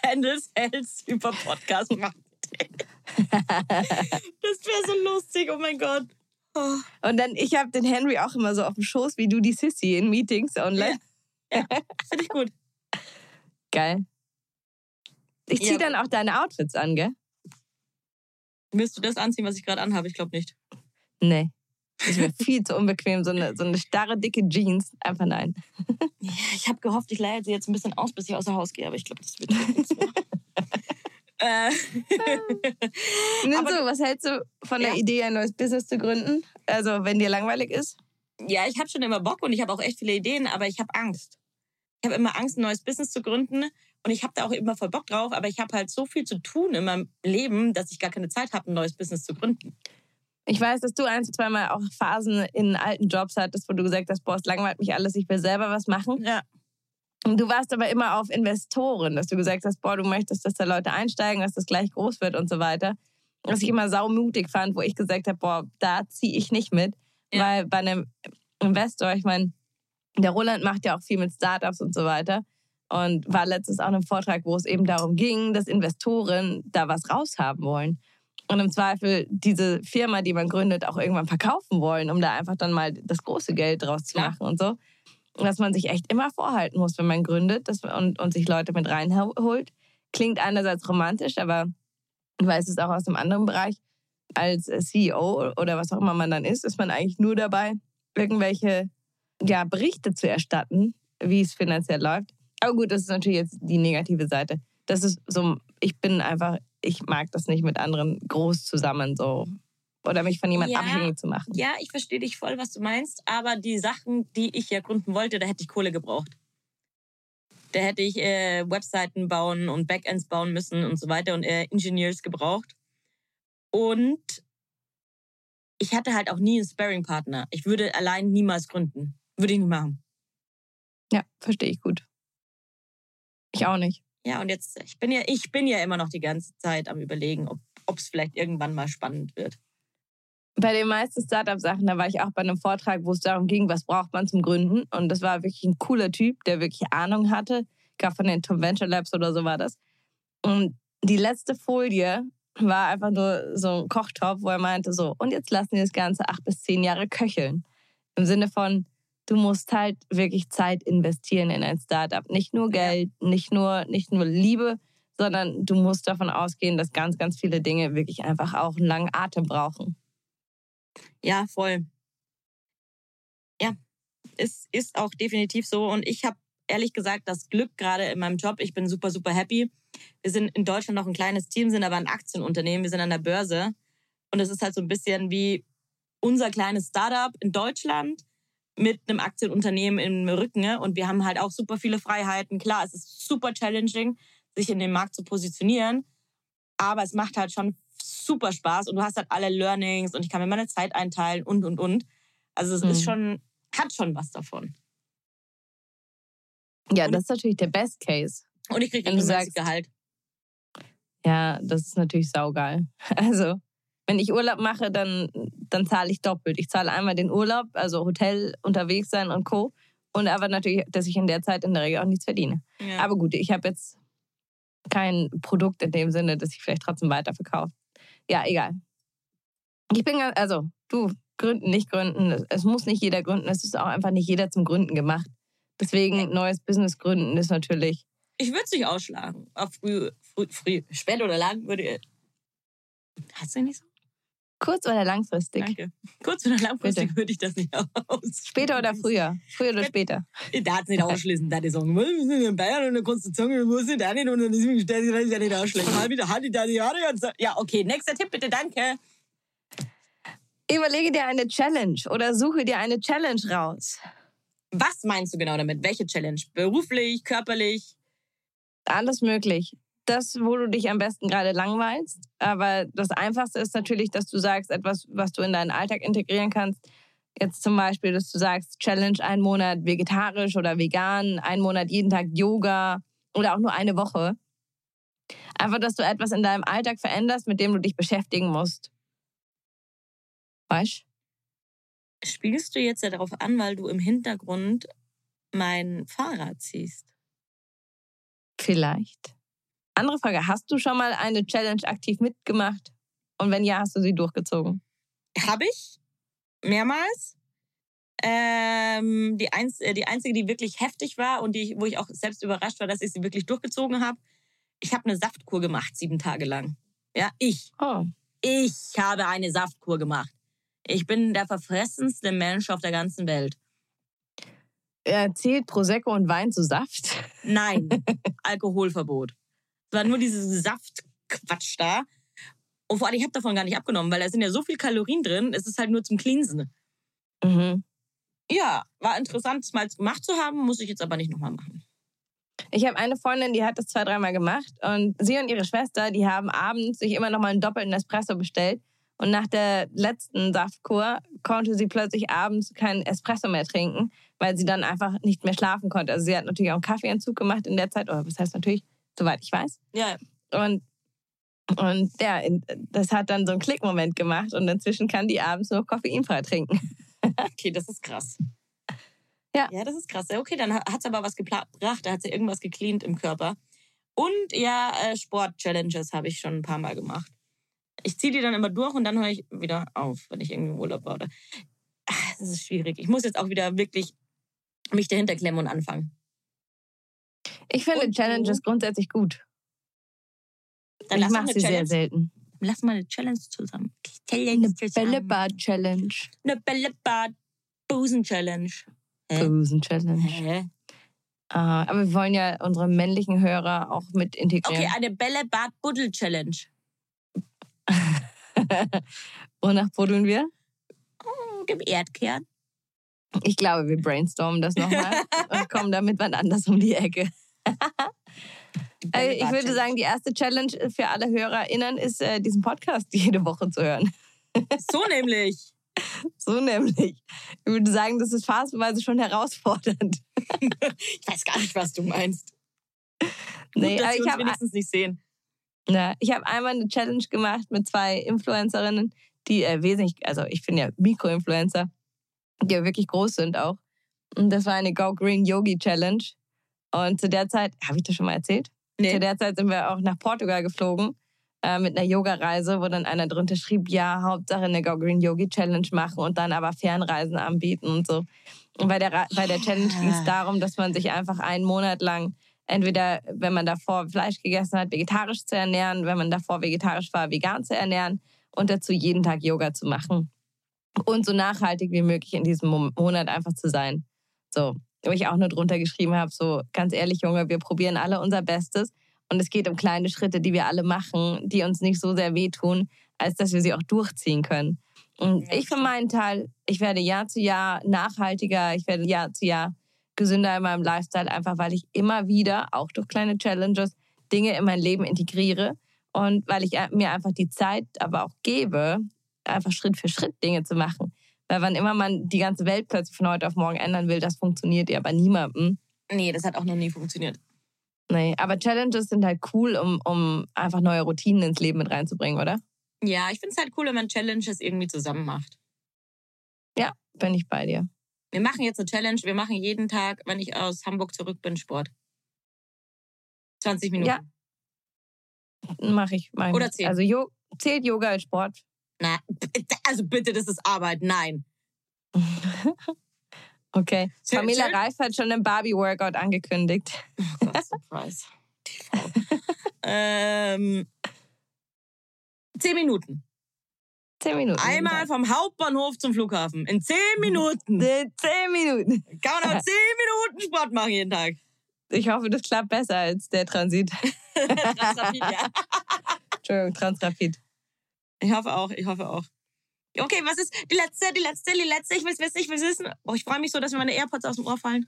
Panels hältst über Podcast Marketing. Das wäre so lustig, oh mein Gott. Oh. Und dann, ich habe den Henry auch immer so auf dem Schoß, wie du die Sissy in Meetings online. Finde ich gut. Geil. Ich ziehe Ja. dann auch deine Outfits an, gell? Willst du das anziehen, was ich gerade anhabe? Ich glaube nicht. Nee. Das wäre viel zu unbequem. So eine, so eine starre, dicke Jeans. Einfach nein. *laughs* Ja, ich habe gehofft, ich leihe sie jetzt ein bisschen aus, bis ich außer Haus gehe, aber ich glaube, das wird nichts *laughs* mehr. äh, Ninso, *laughs* was hältst du von der Ja. Idee, ein neues Business zu gründen? Also, wenn dir langweilig ist? ja, ich habe schon immer Bock und ich habe auch echt viele Ideen, aber ich habe Angst. Ich habe immer Angst, ein neues Business zu gründen und ich habe da auch immer voll Bock drauf, aber ich habe halt so viel zu tun in meinem Leben, dass ich gar keine Zeit habe, ein neues Business zu gründen. Ich weiß, dass du ein, zweimal auch Phasen in alten Jobs hattest, wo du gesagt hast, boah, es langweilt mich alles, ich will selber was machen. Ja. Und du warst aber immer auf Investoren, dass du gesagt hast, boah, du möchtest, dass da Leute einsteigen, dass das gleich groß wird und so weiter. Was ich immer saumutig fand, wo ich gesagt habe, boah, da ziehe ich nicht mit. Ja. Weil bei einem Investor, ich meine, der Roland macht ja auch viel mit Startups und so weiter. Und war letztens auch in einem Vortrag, wo es eben darum ging, dass Investoren da was raushaben wollen. Und im Zweifel diese Firma, die man gründet, auch irgendwann verkaufen wollen, um da einfach dann mal das große Geld draus zu machen und so. Und dass man sich echt immer vorhalten muss, wenn man gründet dass, und, und sich Leute mit reinholt. Klingt einerseits romantisch, aber ich weiß es auch aus einem anderen Bereich. Als CEO oder was auch immer man dann ist, ist man eigentlich nur dabei, irgendwelche ja, Berichte zu erstatten, wie es finanziell läuft. Aber gut, das ist natürlich jetzt die negative Seite. Das ist so, ich bin einfach, ich mag das nicht mit anderen groß zusammen so. Oder mich von jemandem Ja. abhängig zu machen. Ja, ich verstehe dich voll, was du meinst, aber die Sachen, die ich ja gründen wollte, da hätte ich Kohle gebraucht. Da hätte ich äh, Webseiten bauen und Backends bauen müssen und so weiter und äh, Engineers gebraucht. Und ich hatte halt auch nie einen Sparring-Partner. Ich würde allein niemals gründen. Würde ich nicht machen. Ja, verstehe ich gut. Ich auch nicht. Ja, und jetzt, ich bin ja, ich bin ja immer noch die ganze Zeit am überlegen, ob es vielleicht irgendwann mal spannend wird. Bei den meisten Startup-Sachen, da war ich auch bei einem Vortrag, wo es darum ging, was braucht man zum Gründen. Und das war wirklich ein cooler Typ, der wirklich Ahnung hatte. Glaube, von den Tom Venture Labs oder so war das. Und die letzte Folie war einfach nur so ein Kochtopf, wo er meinte so, und jetzt lassen wir das Ganze acht bis zehn Jahre köcheln. Im Sinne von, du musst halt wirklich Zeit investieren in ein Startup. Nicht nur Geld, nicht nur, nicht nur Liebe, sondern du musst davon ausgehen, dass ganz, ganz viele Dinge wirklich einfach auch einen langen Atem brauchen. Ja, voll. Ja, es ist auch definitiv so. Und ich habe ehrlich gesagt das Glück gerade in meinem Job. Ich bin super, super happy. Wir sind in Deutschland noch ein kleines Team, sind aber ein Aktienunternehmen. Wir sind an der Börse. Und es ist halt so ein bisschen wie unser kleines Startup in Deutschland mit einem Aktienunternehmen im Rücken. ne? Und wir haben halt auch super viele Freiheiten. Klar, es ist super challenging, sich in dem Markt zu positionieren. Aber es macht halt schon super Spaß und du hast halt alle Learnings und ich kann mir meine Zeit einteilen und, und, und. Also es ist Mhm. schon, hat schon was davon. Ja, das ist natürlich der Best Case. Und ich kriege sagst- Gehalt. Ja, das ist natürlich saugeil. *laughs* Also, wenn ich Urlaub mache, dann, dann zahle ich doppelt. Ich zahle einmal den Urlaub, also Hotel, unterwegs sein und Co. Und aber natürlich, dass ich in der Zeit in der Regel auch nichts verdiene. Ja. Aber gut, ich habe jetzt kein Produkt in dem Sinne, dass ich vielleicht trotzdem weiterverkaufe. Ja, egal. Ich bin, ganz- also, du, gründen, nicht gründen. Es- muss nicht jeder gründen. Es ist auch einfach nicht jeder zum Gründen gemacht. Deswegen, neues Business gründen ist natürlich ich würde es nicht ausschlagen. Auf früh, früh, früh, spät oder lang würde ihr. Hast du nicht so? Kurz- oder langfristig. Danke. Kurz oder langfristig Bitte. würde ich das nicht aus. Später oder früher? Früher oder später? Da hat es nicht ausschließen, da die sagen, wir sind in Bayern und da kannst du sagen, du musst nicht und deswegen stellt sich das ja nicht ausschlagen. Mal wieder hat die da die ganz. Ja, okay, nächster Tipp bitte, danke. Überlege dir eine Challenge oder suche dir eine Challenge raus. Was meinst du genau damit? Welche Challenge? Beruflich, körperlich? Alles möglich. Das, wo du dich am besten gerade langweilst. Aber das Einfachste ist natürlich, dass du sagst, etwas, was du in deinen Alltag integrieren kannst. Jetzt zum Beispiel, dass du sagst, Challenge einen Monat vegetarisch oder vegan, einen Monat jeden Tag Yoga oder auch nur eine Woche. Einfach, dass du etwas in deinem Alltag veränderst, mit dem du dich beschäftigen musst. Weißt Spielst du jetzt ja darauf an, weil du im Hintergrund mein Fahrrad ziehst? Vielleicht. Andere Frage, hast du schon mal eine Challenge aktiv mitgemacht? Und wenn ja, hast du sie durchgezogen? Habe ich. Mehrmals. Ähm, die, eins, äh, die einzige, die wirklich heftig war und die, wo ich auch selbst überrascht war, dass ich sie wirklich durchgezogen habe. Ich habe eine Saftkur gemacht, sieben Tage lang. Ja, ich. Oh, Ich habe eine Saftkur gemacht. Ich bin der verfressenste Mensch auf der ganzen Welt. er zählt Prosecco und Wein zu Saft. Nein, *laughs* Alkoholverbot. Es war nur dieses Saftquatsch da. Und vor allem, ich habe davon gar nicht abgenommen, weil da sind ja so viel Kalorien drin. Es ist halt nur zum Cleansen. Mhm. Ja, war interessant, es mal gemacht zu haben, muss ich jetzt aber nicht nochmal machen. Ich habe eine Freundin, die hat das zwei, dreimal gemacht. Und sie und ihre Schwester, die haben abends sich immer noch mal einen doppelten Espresso bestellt. Und nach der letzten Saftkur konnte sie plötzlich abends keinen Espresso mehr trinken, weil sie dann einfach nicht mehr schlafen konnte. Also sie hat natürlich auch einen Kaffeeentzug gemacht in der Zeit. Oder was heißt natürlich, soweit ich weiß. Ja, Und, und ja, das hat dann so einen Klickmoment gemacht. Und inzwischen kann die abends nur koffeinfrei trinken. *laughs* okay, das ist krass. Ja. Ja, das ist krass. Okay, dann hat es aber was gebracht. Da hat sie irgendwas gecleant im Körper. Und ja, äh, Sport-Challenges habe ich schon ein paar Mal gemacht. Ich ziehe die dann immer durch und dann höre ich wieder auf, wenn ich irgendwie Urlaub war. Ach, Das ist schwierig. Ich muss jetzt auch wieder wirklich mich dahinter klemmen und anfangen. Ich finde Und du? Challenges grundsätzlich gut. Dann ich mache sie sehr Challenge. selten. Lass mal eine Challenge zusammen. Challenge Eine. Bällebad-Challenge. Eine Bällebad-Busen-Challenge. Busen-Challenge. Hä? Ah, aber wir wollen ja unsere männlichen Hörer auch mit integrieren. Okay, eine Bällebad-Buddel-Challenge. *laughs* Wonach buddeln wir? Hm, Dem Erdkern. Ich glaube, wir brainstormen das nochmal *laughs* und kommen damit wann anders um die Ecke. Äh, Ich würde sagen, die erste Challenge für alle HörerInnen ist, äh, diesen Podcast *laughs* jede Woche zu hören. So nämlich. So nämlich. Ich würde sagen, das ist phasenweise schon herausfordernd. *laughs* Ich weiß gar nicht, was du meinst. Nee, Gut, dass aber wir ich uns habe wenigstens nicht sehen. Ja, ich habe einmal eine Challenge gemacht mit zwei Influencerinnen, die äh, wesentlich, also ich bin ja Mikroinfluencer, die ja wirklich groß sind auch. Und das war eine Go Green Yogi Challenge. Und zu der Zeit, habe ich das schon mal erzählt? Nee. Zu der Zeit sind wir auch nach Portugal geflogen äh, mit einer Yoga-Reise, wo dann einer drunter schrieb, ja, Hauptsache eine Go Green Yogi Challenge machen und dann aber Fernreisen anbieten und so. Und bei der, Ra- bei der Challenge ging es darum, dass man sich einfach einen Monat lang entweder, wenn man davor Fleisch gegessen hat, vegetarisch zu ernähren, wenn man davor vegetarisch war, vegan zu ernähren und dazu jeden Tag Yoga zu machen. Und so nachhaltig wie möglich in diesem Monat einfach zu sein. So, wo ich auch nur drunter geschrieben habe, so ganz ehrlich, Junge, wir probieren alle unser Bestes. Und es geht um kleine Schritte, die wir alle machen, die uns nicht so sehr wehtun, als dass wir sie auch durchziehen können. Und ich für meinen Teil, ich werde Jahr zu Jahr nachhaltiger, ich werde Jahr zu Jahr gesünder in meinem Lifestyle, einfach weil ich immer wieder, auch durch kleine Challenges, Dinge in mein Leben integriere und weil ich mir einfach die Zeit aber auch gebe, einfach Schritt für Schritt Dinge zu machen. Weil wann immer man die ganze Welt plötzlich von heute auf morgen ändern will, das funktioniert ja bei niemandem. Nee, das hat auch noch nie funktioniert. Nee, aber Challenges sind halt cool, um, um einfach neue Routinen ins Leben mit reinzubringen, oder? Ja, ich finde es halt cool, wenn man Challenges irgendwie zusammen macht. Ja, bin ich bei dir. Wir machen jetzt eine Challenge. Wir machen jeden Tag, wenn ich aus Hamburg zurück bin, Sport. 20 Minuten. Ja. Mache ich. Mach Oder 10. Also jo zählt Yoga als Sport? Na, also bitte, das ist Arbeit. Nein. *laughs* okay. Zähl- Pamela zähl- Reif hat schon einen Barbie-Workout angekündigt. Oh Gott, *laughs* Surprise. Ähm, 10 Minuten. Zehn Minuten. Einmal vom Hauptbahnhof zum Flughafen. In 10 Minuten. Zehn zehn Minuten. Kann man auch *laughs* 10 Minuten Sport machen jeden Tag. Ich hoffe, das klappt besser als der Transit. Transrapid, ja. Entschuldigung, Transrapid. Ich hoffe auch, ich hoffe auch. Okay, was ist die letzte, die letzte, die letzte? Ich will wissen, ich will wissen. Oh, ich freue mich so, dass mir meine AirPods aus dem Ohr fallen.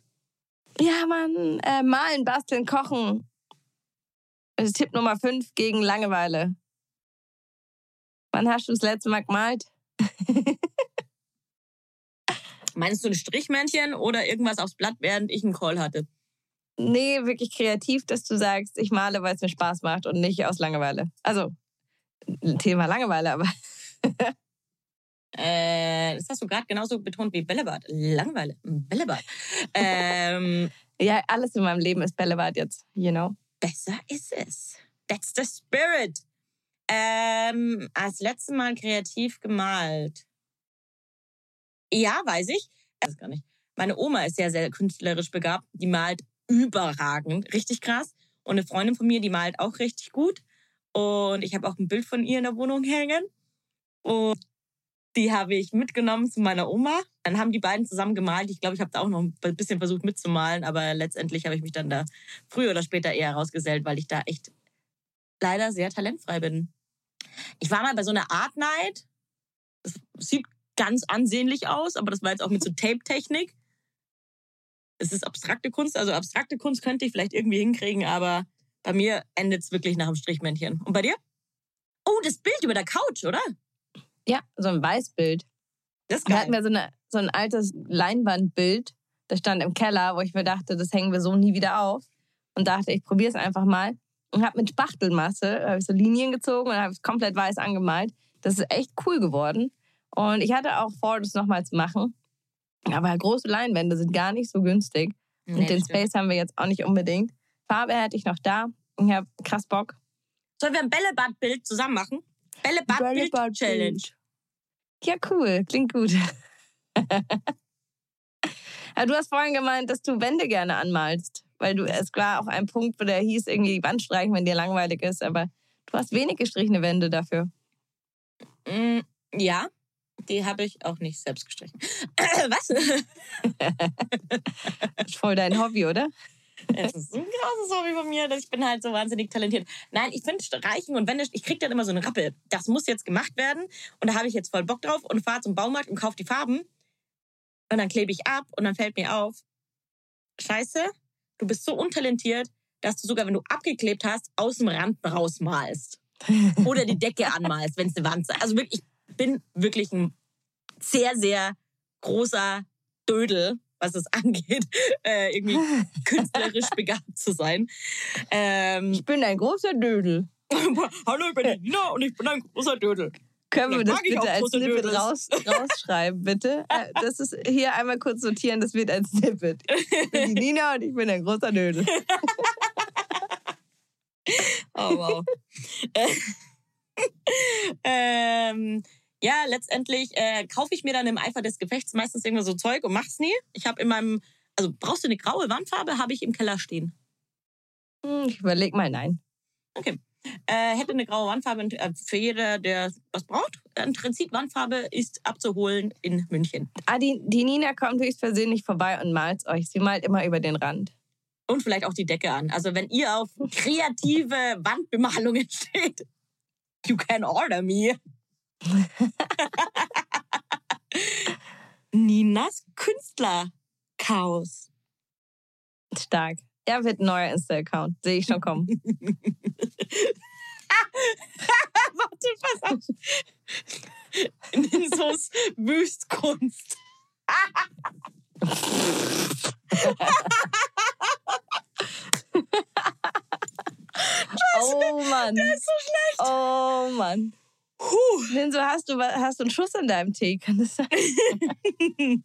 Ja, Mann. Äh, malen, basteln, kochen. Das ist Tipp Nummer 5 gegen Langeweile. Wann hast du das letzte Mal gemalt? *laughs* Meinst du ein Strichmännchen oder irgendwas aufs Blatt, während ich einen Call hatte? Nee, wirklich kreativ, dass du sagst, ich male, weil es mir Spaß macht und nicht aus Langeweile. Also, Thema Langeweile, aber *laughs* Äh, das hast du gerade genauso betont wie Bällebad. Langeweile. Bällebad. *laughs* ähm, ja, alles in meinem Leben ist Bällebad jetzt, you know. besser ist es. That's the spirit. Ähm, als letztes Mal kreativ gemalt. Ja, weiß ich. Weiß gar nicht. Meine Oma ist sehr, sehr künstlerisch begabt. Die malt überragend. Richtig krass. Und eine Freundin von mir, die malt auch richtig gut. Und ich habe auch ein Bild von ihr in der Wohnung hängen. Und die habe ich mitgenommen zu meiner Oma. Dann haben die beiden zusammen gemalt. Ich glaube, ich habe da auch noch ein bisschen versucht mitzumalen, aber letztendlich habe ich mich dann da früher oder später eher rausgesellt, weil ich da echt leider sehr talentfrei bin. Ich war mal bei so einer Art Night. Das sieht ganz ansehnlich aus, aber das war jetzt auch mit so Tape-Technik. Es ist abstrakte Kunst, also abstrakte Kunst könnte ich vielleicht irgendwie hinkriegen, aber bei mir endet es wirklich nach dem Strichmännchen. Und bei dir? Oh, das Bild über der Couch, oder? Ja, so ein Weißbild. Das ist Wir geil. hatten ja so, eine, so ein altes Leinwandbild, das stand im Keller, wo ich mir dachte, das hängen wir so nie wieder auf. Und dachte, ich probiere es einfach mal. Und habe mit Spachtelmasse hab ich so Linien gezogen und habe es komplett weiß angemalt. Das ist echt cool geworden. Und ich hatte auch vor, das nochmal zu machen. Aber große Leinwände sind gar nicht so günstig. Nee, und den. Space haben wir jetzt auch nicht unbedingt. Farbe hätte ich noch da. Ich habe krass Bock. Sollen wir ein Bällebad-Bild zusammen machen? Bällebad-Bild-Challenge. Ja, cool. Klingt gut. *laughs* Ja, du hast vorhin gemeint, dass du Wände gerne anmalst. Weil du, es war auch ein Punkt, wo der hieß, irgendwie die Wand streichen, wenn dir langweilig ist. Aber du hast wenig gestrichene Wände dafür. Mm, ja, die habe ich auch nicht selbst gestrichen. *clears throat* Was? Das *laughs* ist voll dein Hobby, oder? Es ist ein krasses Hobby von mir, dass ich bin halt so wahnsinnig talentiert. Nein, ich finde Streichen und Wände, ich krieg dann immer so einen Rappel. Das muss jetzt gemacht werden und da habe ich jetzt voll Bock drauf und fahre zum Baumarkt und kaufe die Farben und dann klebe ich ab und dann fällt mir auf, scheiße, du bist so untalentiert, dass du sogar, wenn du abgeklebt hast, aus dem Rand rausmalst. *laughs* Oder die Decke anmalst, wenn es eine Wand ist. Also wirklich, ich bin wirklich ein sehr, sehr großer Dödel, was es *laughs* angeht, äh, irgendwie künstlerisch *laughs* begabt zu sein. Ähm, Ich bin ein großer Dödel. *laughs* Hallo, ich bin die Nina und ich bin ein großer Dödel. Können wir das bitte als Snippet raus, rausschreiben, bitte? Äh, Das ist hier einmal kurz sortieren, das wird ein Snippet. Ich bin die Nina und ich bin ein großer Dödel. Oh, wow. ähm, ja, letztendlich äh, kaufe ich mir dann im Eifer des Gefechts meistens irgendwas so Zeug und mach's nie. Ich habe in meinem, also brauchst du eine graue Wandfarbe, habe ich im Keller stehen. Hm, Ich überleg mal, nein. Okay. Äh, hätte eine graue Wandfarbe äh, für jeder, der was braucht. Ein Transitwandfarbe ist abzuholen in München. Ah, die, die Nina kommt höchstpersönlich vorbei und malt euch. Sie malt immer über den Rand. Und vielleicht auch die Decke an. Also wenn ihr auf kreative Wandbemalungen *laughs* steht, you can order me. *laughs* Ninas Künstlerchaos. Stark. Er wird ein neuer Insta-Account. Sehe ich schon kommen. *laughs* Warte, pass auf. Ninsos Wüstkunst. oh Mann. Das ist so schlecht. Oh Mann. Puh. *laughs* Ninso, hast du, hast du einen Schuss in deinem Tee? Kann das sein? *laughs*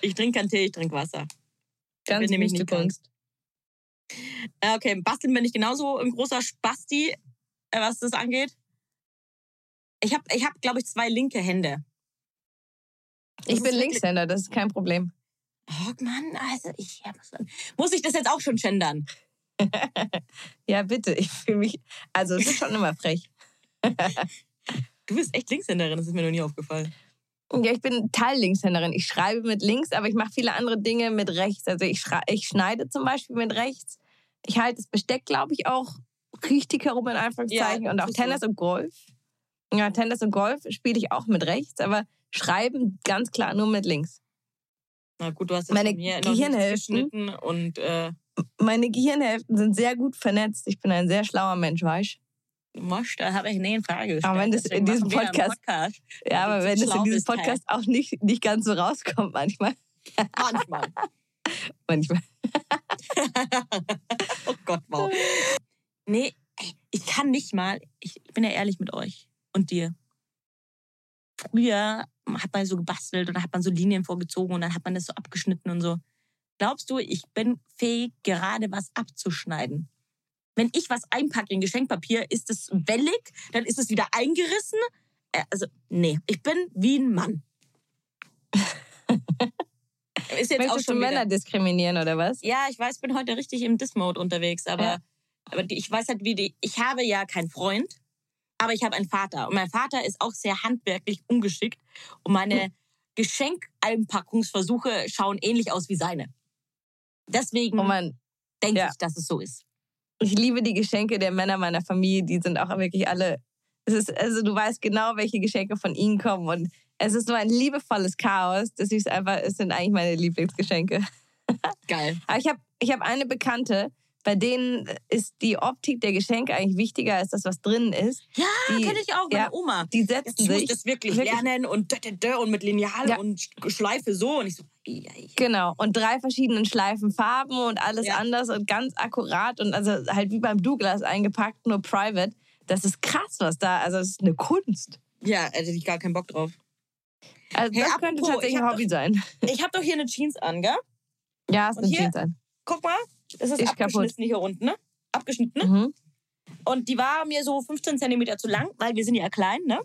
Ich trinke keinen Tee, ich trinke Wasser. Ganz bin nämlich wichtige nicht Kunst. Äh, Okay, basteln bin ich genauso ein großer Spasti, äh, was das angeht. Ich habe, ich hab, glaube ich, zwei linke Hände. Das Ich bin Linkshänder, das ist kein Problem. Oh Mann, also ich soll- muss ich das jetzt auch schon gendern? *laughs* Ja, bitte. Ich fühle mich. Also, es ist schon immer frech. *laughs* Du bist echt Linkshänderin, das ist mir noch nie aufgefallen. Ja, ich bin Teil-Linkshänderin. Ich schreibe mit links, aber ich mache viele andere Dinge mit rechts. Also ich, ich schneide zum Beispiel mit rechts. Ich halte das Besteck, glaube ich, auch richtig herum in Anführungszeichen. Ja, und auch du. Tennis und Golf. Ja, Tennis und Golf spiele ich auch mit rechts, aber schreiben ganz klar nur mit links. Na gut, du hast jetzt Meine mir Gehirnhälften- und äh, Meine Gehirnhälften sind sehr gut vernetzt. Ich bin ein sehr schlauer Mensch, weißt Mosch, da habe ich nie in Frage gestellt. Aber wenn das Deswegen in diesem Podcast- Podcast. Ja, aber wenn schlau in diesem. Podcast auch nicht, nicht ganz so rauskommt manchmal. Manchmal. *laughs* Manchmal. *laughs* oh Gott, wow. Nee, ich kann nicht mal, ich bin ja ehrlich mit euch und dir. Früher hat man so gebastelt und dann hat man so Linien vorgezogen und dann hat man das so abgeschnitten und so. Glaubst du, ich bin fähig, gerade was abzuschneiden? Wenn ich was einpacke in Geschenkpapier, ist es wellig, dann ist es wieder eingerissen. Äh, Also, nee, ich bin wie ein Mann. *laughs* ist jetzt auch Möchtest du schon Männer wieder. diskriminieren oder was? Ja, ich weiß, ich bin heute richtig im Dis-Mode unterwegs, aber, Ja. aber ich weiß halt, wie die. Ich habe ja keinen Freund, aber ich habe einen Vater. Und mein Vater ist auch sehr handwerklich ungeschickt. Und meine Hm. Geschenkeinpackungsversuche schauen ähnlich aus wie seine. Deswegen Oh denke ja. ich, dass es so ist. Ich liebe die Geschenke der Männer meiner Familie. Die sind auch wirklich alle. Es ist, also du weißt genau, welche Geschenke von ihnen kommen. Und es ist so ein liebevolles Chaos. Das ist einfach, es sind eigentlich meine Lieblingsgeschenke. Geil. Aber ich habe ich hab eine Bekannte, bei denen ist die Optik der Geschenke eigentlich wichtiger als das, was drin ist. Ja, kenne ich auch, meine ja, Oma. Die setzen ich muss sich. das wirklich, wirklich- lernen und und mit Lineal Ja. und Schleife so. Und ich so, ei. Genau, und drei verschiedenen Schleifen Farben und alles Ja. anders und ganz akkurat und also halt wie beim Douglas eingepackt, nur private. Das ist krass, was da, also es ist eine Kunst. ja, hätte ich gar keinen Bock drauf. Also Hey, das könnte apropos, tatsächlich ich ein Hobby sein. Ich habe doch hier eine Jeans an, gell? Ja, ist eine hier- Jeans an. Guck mal, das ist, Ist abgeschnitten kaputt. hier unten, ne? Abgeschnitten. ne? Mhm. Und die war mir so 15 Zentimeter zu lang, weil wir sind ja klein, ne?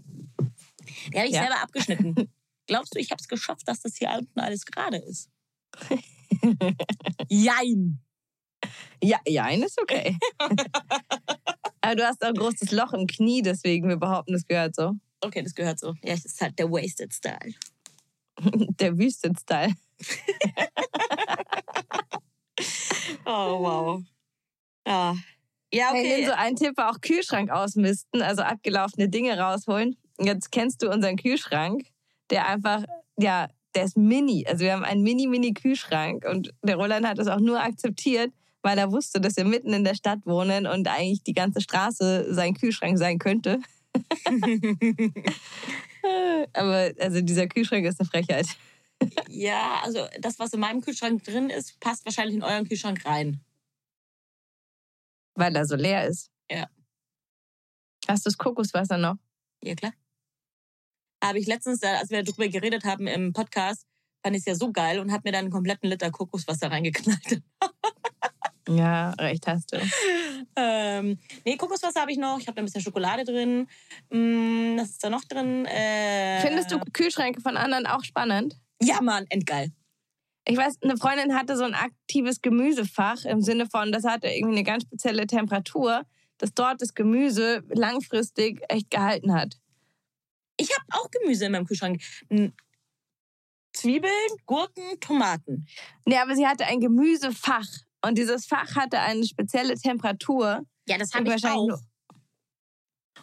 Die habe ich Ja. selber abgeschnitten. *laughs* Glaubst du, ich habe es geschafft, dass das hier unten alles gerade ist? *laughs* Jein. Ja, eine ist okay. *laughs* Aber du hast auch ein großes Loch im Knie, deswegen wir behaupten, das gehört so. Okay, das gehört so. Ja, es ist halt der Wasted Style. Der Wüsten-Style. Oh, wow. Ja. Ja, Hey, okay. nimm so ein Tipp war auch Kühlschrank ausmisten, also abgelaufene Dinge rausholen. Jetzt kennst du unseren Kühlschrank, der einfach, ja, der ist mini. Also wir haben einen mini-mini-Kühlschrank und der Roland hat das auch nur akzeptiert, weil er wusste, dass wir mitten in der Stadt wohnen und eigentlich die ganze Straße sein Kühlschrank sein könnte. *laughs* *laughs* Aber also dieser Kühlschrank ist eine Frechheit. Ja, also das, was in meinem Kühlschrank drin ist, passt wahrscheinlich in euren Kühlschrank rein. Weil er so leer ist. Ja. Hast du das Kokoswasser noch? Ja, klar. Habe ich letztens, äh, als wir darüber geredet haben im Podcast, fand ich es ja so geil und habe mir dann einen kompletten Liter Kokoswasser reingeknallt. *laughs* Ja, recht hast du. ähm, nee, Kokoswasser habe ich noch. Ich habe da ein bisschen Schokolade drin. Mm, was ist da noch drin? Äh, Findest du Kühlschränke von anderen auch spannend? Ja, Mann, endgeil. Ich weiß, eine Freundin hatte so ein aktives Gemüsefach im Sinne von, das hatte irgendwie eine ganz spezielle Temperatur, dass dort das Gemüse langfristig echt gehalten hat. Ich habe auch Gemüse in meinem Kühlschrank. Zwiebeln, Gurken, Tomaten. Nee, aber sie hatte ein Gemüsefach und dieses Fach hatte eine spezielle Temperatur. Ja, das habe ich wahrscheinlich auch.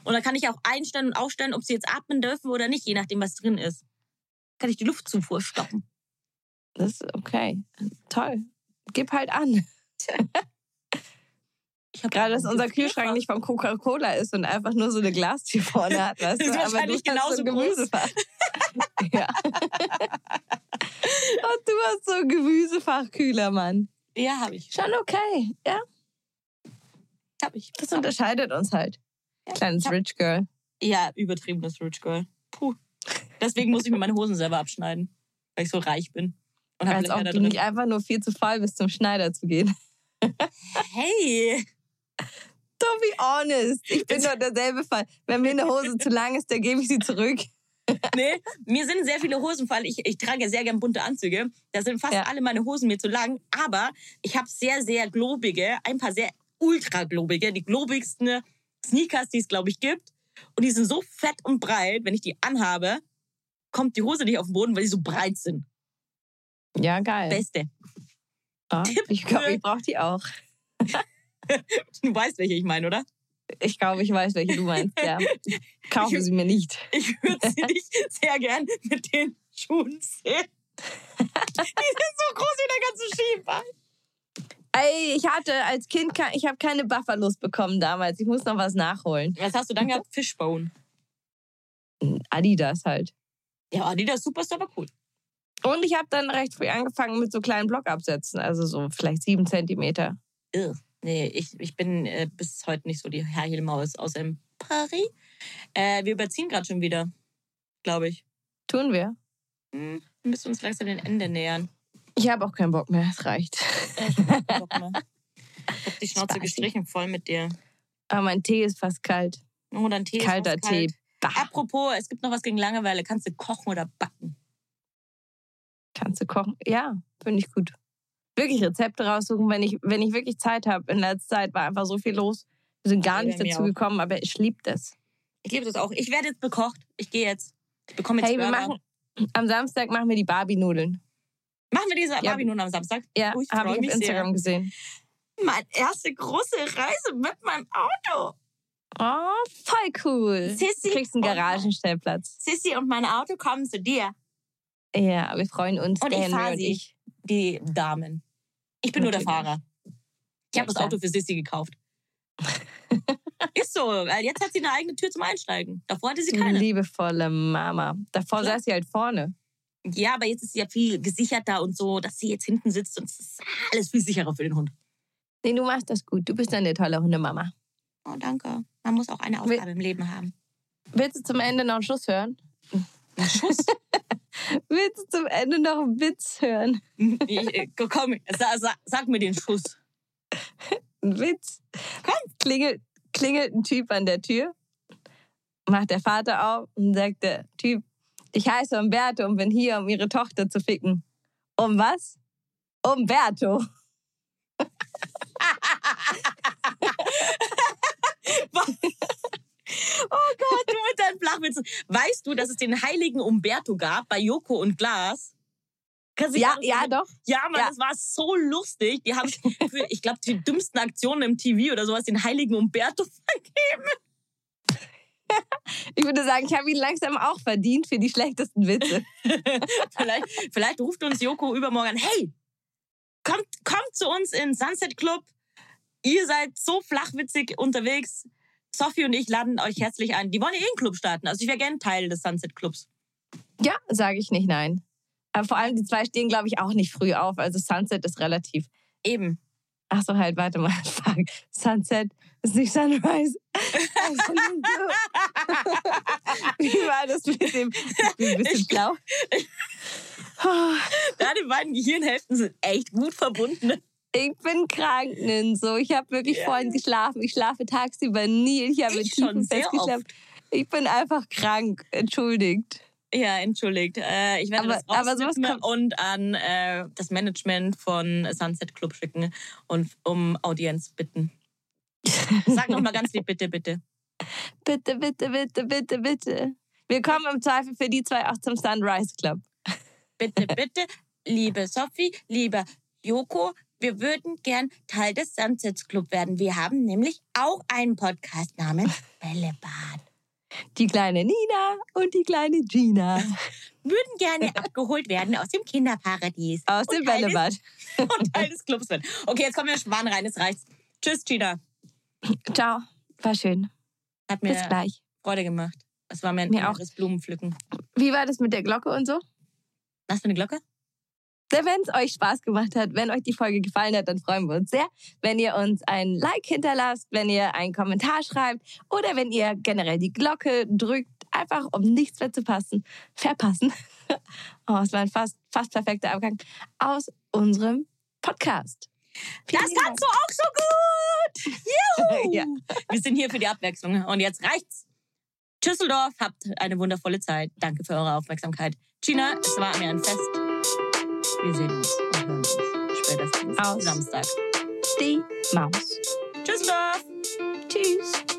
Und dann kann ich auch einstellen und aufstellen, ob sie jetzt atmen dürfen oder nicht, je nachdem, was drin ist. Kann ich die Luftzufuhr stoppen. Das ist okay. Toll. Gib halt an. *laughs* Ich hab Gerade, dass unser. Kühlschrank nicht von Coca-Cola ist und einfach nur so eine Glastür vorne hat. Weißt *laughs* Ist du? Aber du wahrscheinlich hast so genauso groß. Gemüsefach. *laughs* ja. und du hast so ein Gemüsefachkühler, Mann. Ja, habe ich. Schon okay. Ja, Hab ich. das unterscheidet uns halt. Kleines Ja. Rich Girl. Ja, übertriebenes Rich Girl. Puh. Deswegen muss ich mir meine Hosen selber abschneiden, weil ich so reich bin. Und Als ob du drin. nicht einfach nur viel zu faul bist, zum Schneider zu gehen. Hey! Don't be honest. Ich bin doch derselbe Fall. Wenn mir eine Hose zu lang ist, dann gebe ich sie zurück. Nee, mir sind sehr viele Hosen, weil ich, ich trage ja sehr gern bunte Anzüge. Da sind fast Ja. alle meine Hosen mir zu lang. Aber ich habe sehr, sehr globige, ein paar sehr ultra globige, die globigsten Sneakers, die es, glaube ich, gibt. Und die sind so fett und breit, wenn ich die anhabe, kommt die Hose nicht auf den Boden, weil die so breit sind. Ja, geil. Beste. Ja, ich glaube, ich brauche die auch. *laughs* Du weißt, welche ich meine, oder? Ich glaube, ich weiß, welche du meinst. Ja. *laughs* Kaufen sie mir nicht. Ich würde sie nicht sehr gern mit den Schuhen sehen. *laughs* Die sind so groß wie der ganze Skibein. Ey, ich hatte als Kind, ich habe keine Buffalos bekommen damals. Ich muss noch was nachholen. Was hast du dann gehabt? Fishbone. Adidas halt. Ja, Adidas Superstar war cool. Und ich habe dann recht früh angefangen mit so kleinen Blockabsätzen, also so vielleicht sieben Zentimeter. Ugh. Nee, ich, ich bin äh, bis heute nicht so die Herrhilmaus außer in Paris. Äh, wir überziehen gerade schon wieder, glaube ich. Tun wir. Hm, wir müssen uns langsam dem Ende nähern. Ich habe auch keinen Bock mehr, es reicht. Ich hab keinen Bock mehr. *laughs* Ich hab die Schnauze gestrichen voll mit dir. Aber mein Tee ist fast kalt. Oh, dein Tee Kalter ist auskalt. Tee. Bah. Apropos, es gibt noch was gegen Langeweile. Kannst du kochen oder backen? Kannst du kochen? Ja, finde ich gut. Wirklich Rezepte raussuchen, wenn ich, wenn ich wirklich Zeit habe. In letzter Zeit war einfach so viel los. Wir sind gar nicht dazu gekommen, aber ich liebe das. Ich liebe das auch. Ich werde jetzt bekocht. Ich gehe jetzt. Ich bekomme jetzt Hey, wir Burger. machen am Samstag machen wir die Barbie-Nudeln. Machen wir diese Ja. Barbie nun am Samstag? Ja, Oh, ich habe ich auf Instagram gesehen. Sehr. Meine erste große Reise mit meinem Auto. Oh, voll cool. Sissi du kriegst einen Garagenstellplatz. Sissy und mein Auto kommen zu dir. Ja, wir freuen uns, Und ich fahre sie. ich. Die Damen. Ich bin nur der Natürlich. Fahrer. Ich habe das. Auto für Sissy gekauft. *laughs* Ist so, weil jetzt hat sie eine eigene Tür zum Einsteigen. Davor hatte sie keine. liebevolle Mama. Davor Klar. saß sie halt vorne. Ja, aber jetzt ist sie ja viel gesicherter und so, dass sie jetzt hinten sitzt und es ist alles viel sicherer für den Hund. Nee, du machst das gut. Du bist eine tolle Hundemama. Oh, danke. Man muss auch eine Will- Aufgabe im Leben haben. Willst du zum Ende noch einen Schuss hören? Ein Schuss? *laughs* Willst du zum Ende noch einen Witz hören? Ich- äh, Komm, sag, sag, sag mir den Schuss. Ein Witz? Komm. Klingelt, klingelt ein Typ an der Tür, macht der Vater auf und sagt der Typ, ich heiße Umberto und bin hier, um ihre Tochter zu ficken. Um was? Umberto. *laughs* Oh Gott, du mit deinen Flachwitzen. Weißt du, dass es den heiligen Umberto gab bei Joko und Glas? Kannst du Ja, ja, doch. Ja, Mann, Ja. das war so lustig. Die haben *laughs* für, ich glaube, die dümmsten Aktionen im TV oder sowas den heiligen Umberto *laughs* vergeben. *laughs* Ich würde sagen, ich habe ihn langsam auch verdient für die schlechtesten Witze. *laughs* vielleicht, vielleicht ruft uns Joko übermorgen an. Hey, kommt, kommt zu uns in Sunset Club. Ihr seid so flachwitzig unterwegs. Sophie und ich laden euch herzlich ein. Die wollen ja eh einen Club starten. Also ich wäre gerne Teil des Sunset Clubs. Ja, sage ich nicht nein. Aber vor allem die zwei stehen, glaube ich, auch nicht früh auf. Also Sunset ist relativ. Eben. Ach so, halt, warte mal. *laughs* Fuck. Sunset ist nicht Sunrise. *laughs* *laughs* Wie war das mit dem? Ich bin ein bisschen Ich- schlau. *laughs* Da die beiden Gehirnhälften sind echt gut verbunden. Ich bin krank, Ninso. Ich habe wirklich Ja. vorhin geschlafen. Ich schlafe tagsüber nie. Ich habe Ich schon sehr festgeschlafen. Ich bin einfach krank. Entschuldigt. Ja, entschuldigt. Äh, ich werde Aber- das aber sowas kommt- und an äh, das Management von Sunset Club schicken und um Audienz bitten. Sag noch mal ganz lieb, bitte, bitte. Bitte, bitte, bitte, bitte, bitte. Wir kommen im Zweifel für die zwei auch zum Sunrise Club. Bitte, bitte, liebe Sophie, lieber Joko, wir würden gern Teil des Sunset Club werden. Wir haben nämlich auch einen Podcast namens *laughs* Bällebad. Die kleine Nina und die kleine Gina Würden gerne abgeholt werden aus dem Kinderparadies. aus dem Bällebad. *laughs* Und Teil des Clubs werden. Okay, jetzt kommen wir Schwan rein, es reicht. Tschüss, Gina. Ciao. War schön. Hat mir Bis gleich. Freude gemacht. Es war mir ein Mir auch. inneres Blumenpflücken. Wie war das mit der Glocke und so? Hast du eine Glocke? Wenn es euch Spaß gemacht hat, wenn euch die Folge gefallen hat, dann freuen wir uns sehr, wenn ihr uns ein Like hinterlasst, wenn ihr einen Kommentar schreibt oder wenn ihr generell die Glocke drückt, einfach um nichts mehr zu passen, verpassen. *laughs* Oh, es war ein fast, fast perfekter Abgang aus unserem Podcast. Vielen Das kannst du auch so gut. *laughs* Juhu. Ja. Wir sind hier für die Abwechslung. Und jetzt reicht's. Tschüsseldorf, habt eine wundervolle Zeit. Danke für eure Aufmerksamkeit. Gina, es war mir ein Fest. Wir sehen uns und hören uns spätestens Aus. Samstag. Die Maus. Tschüsseldorf. Tschüss.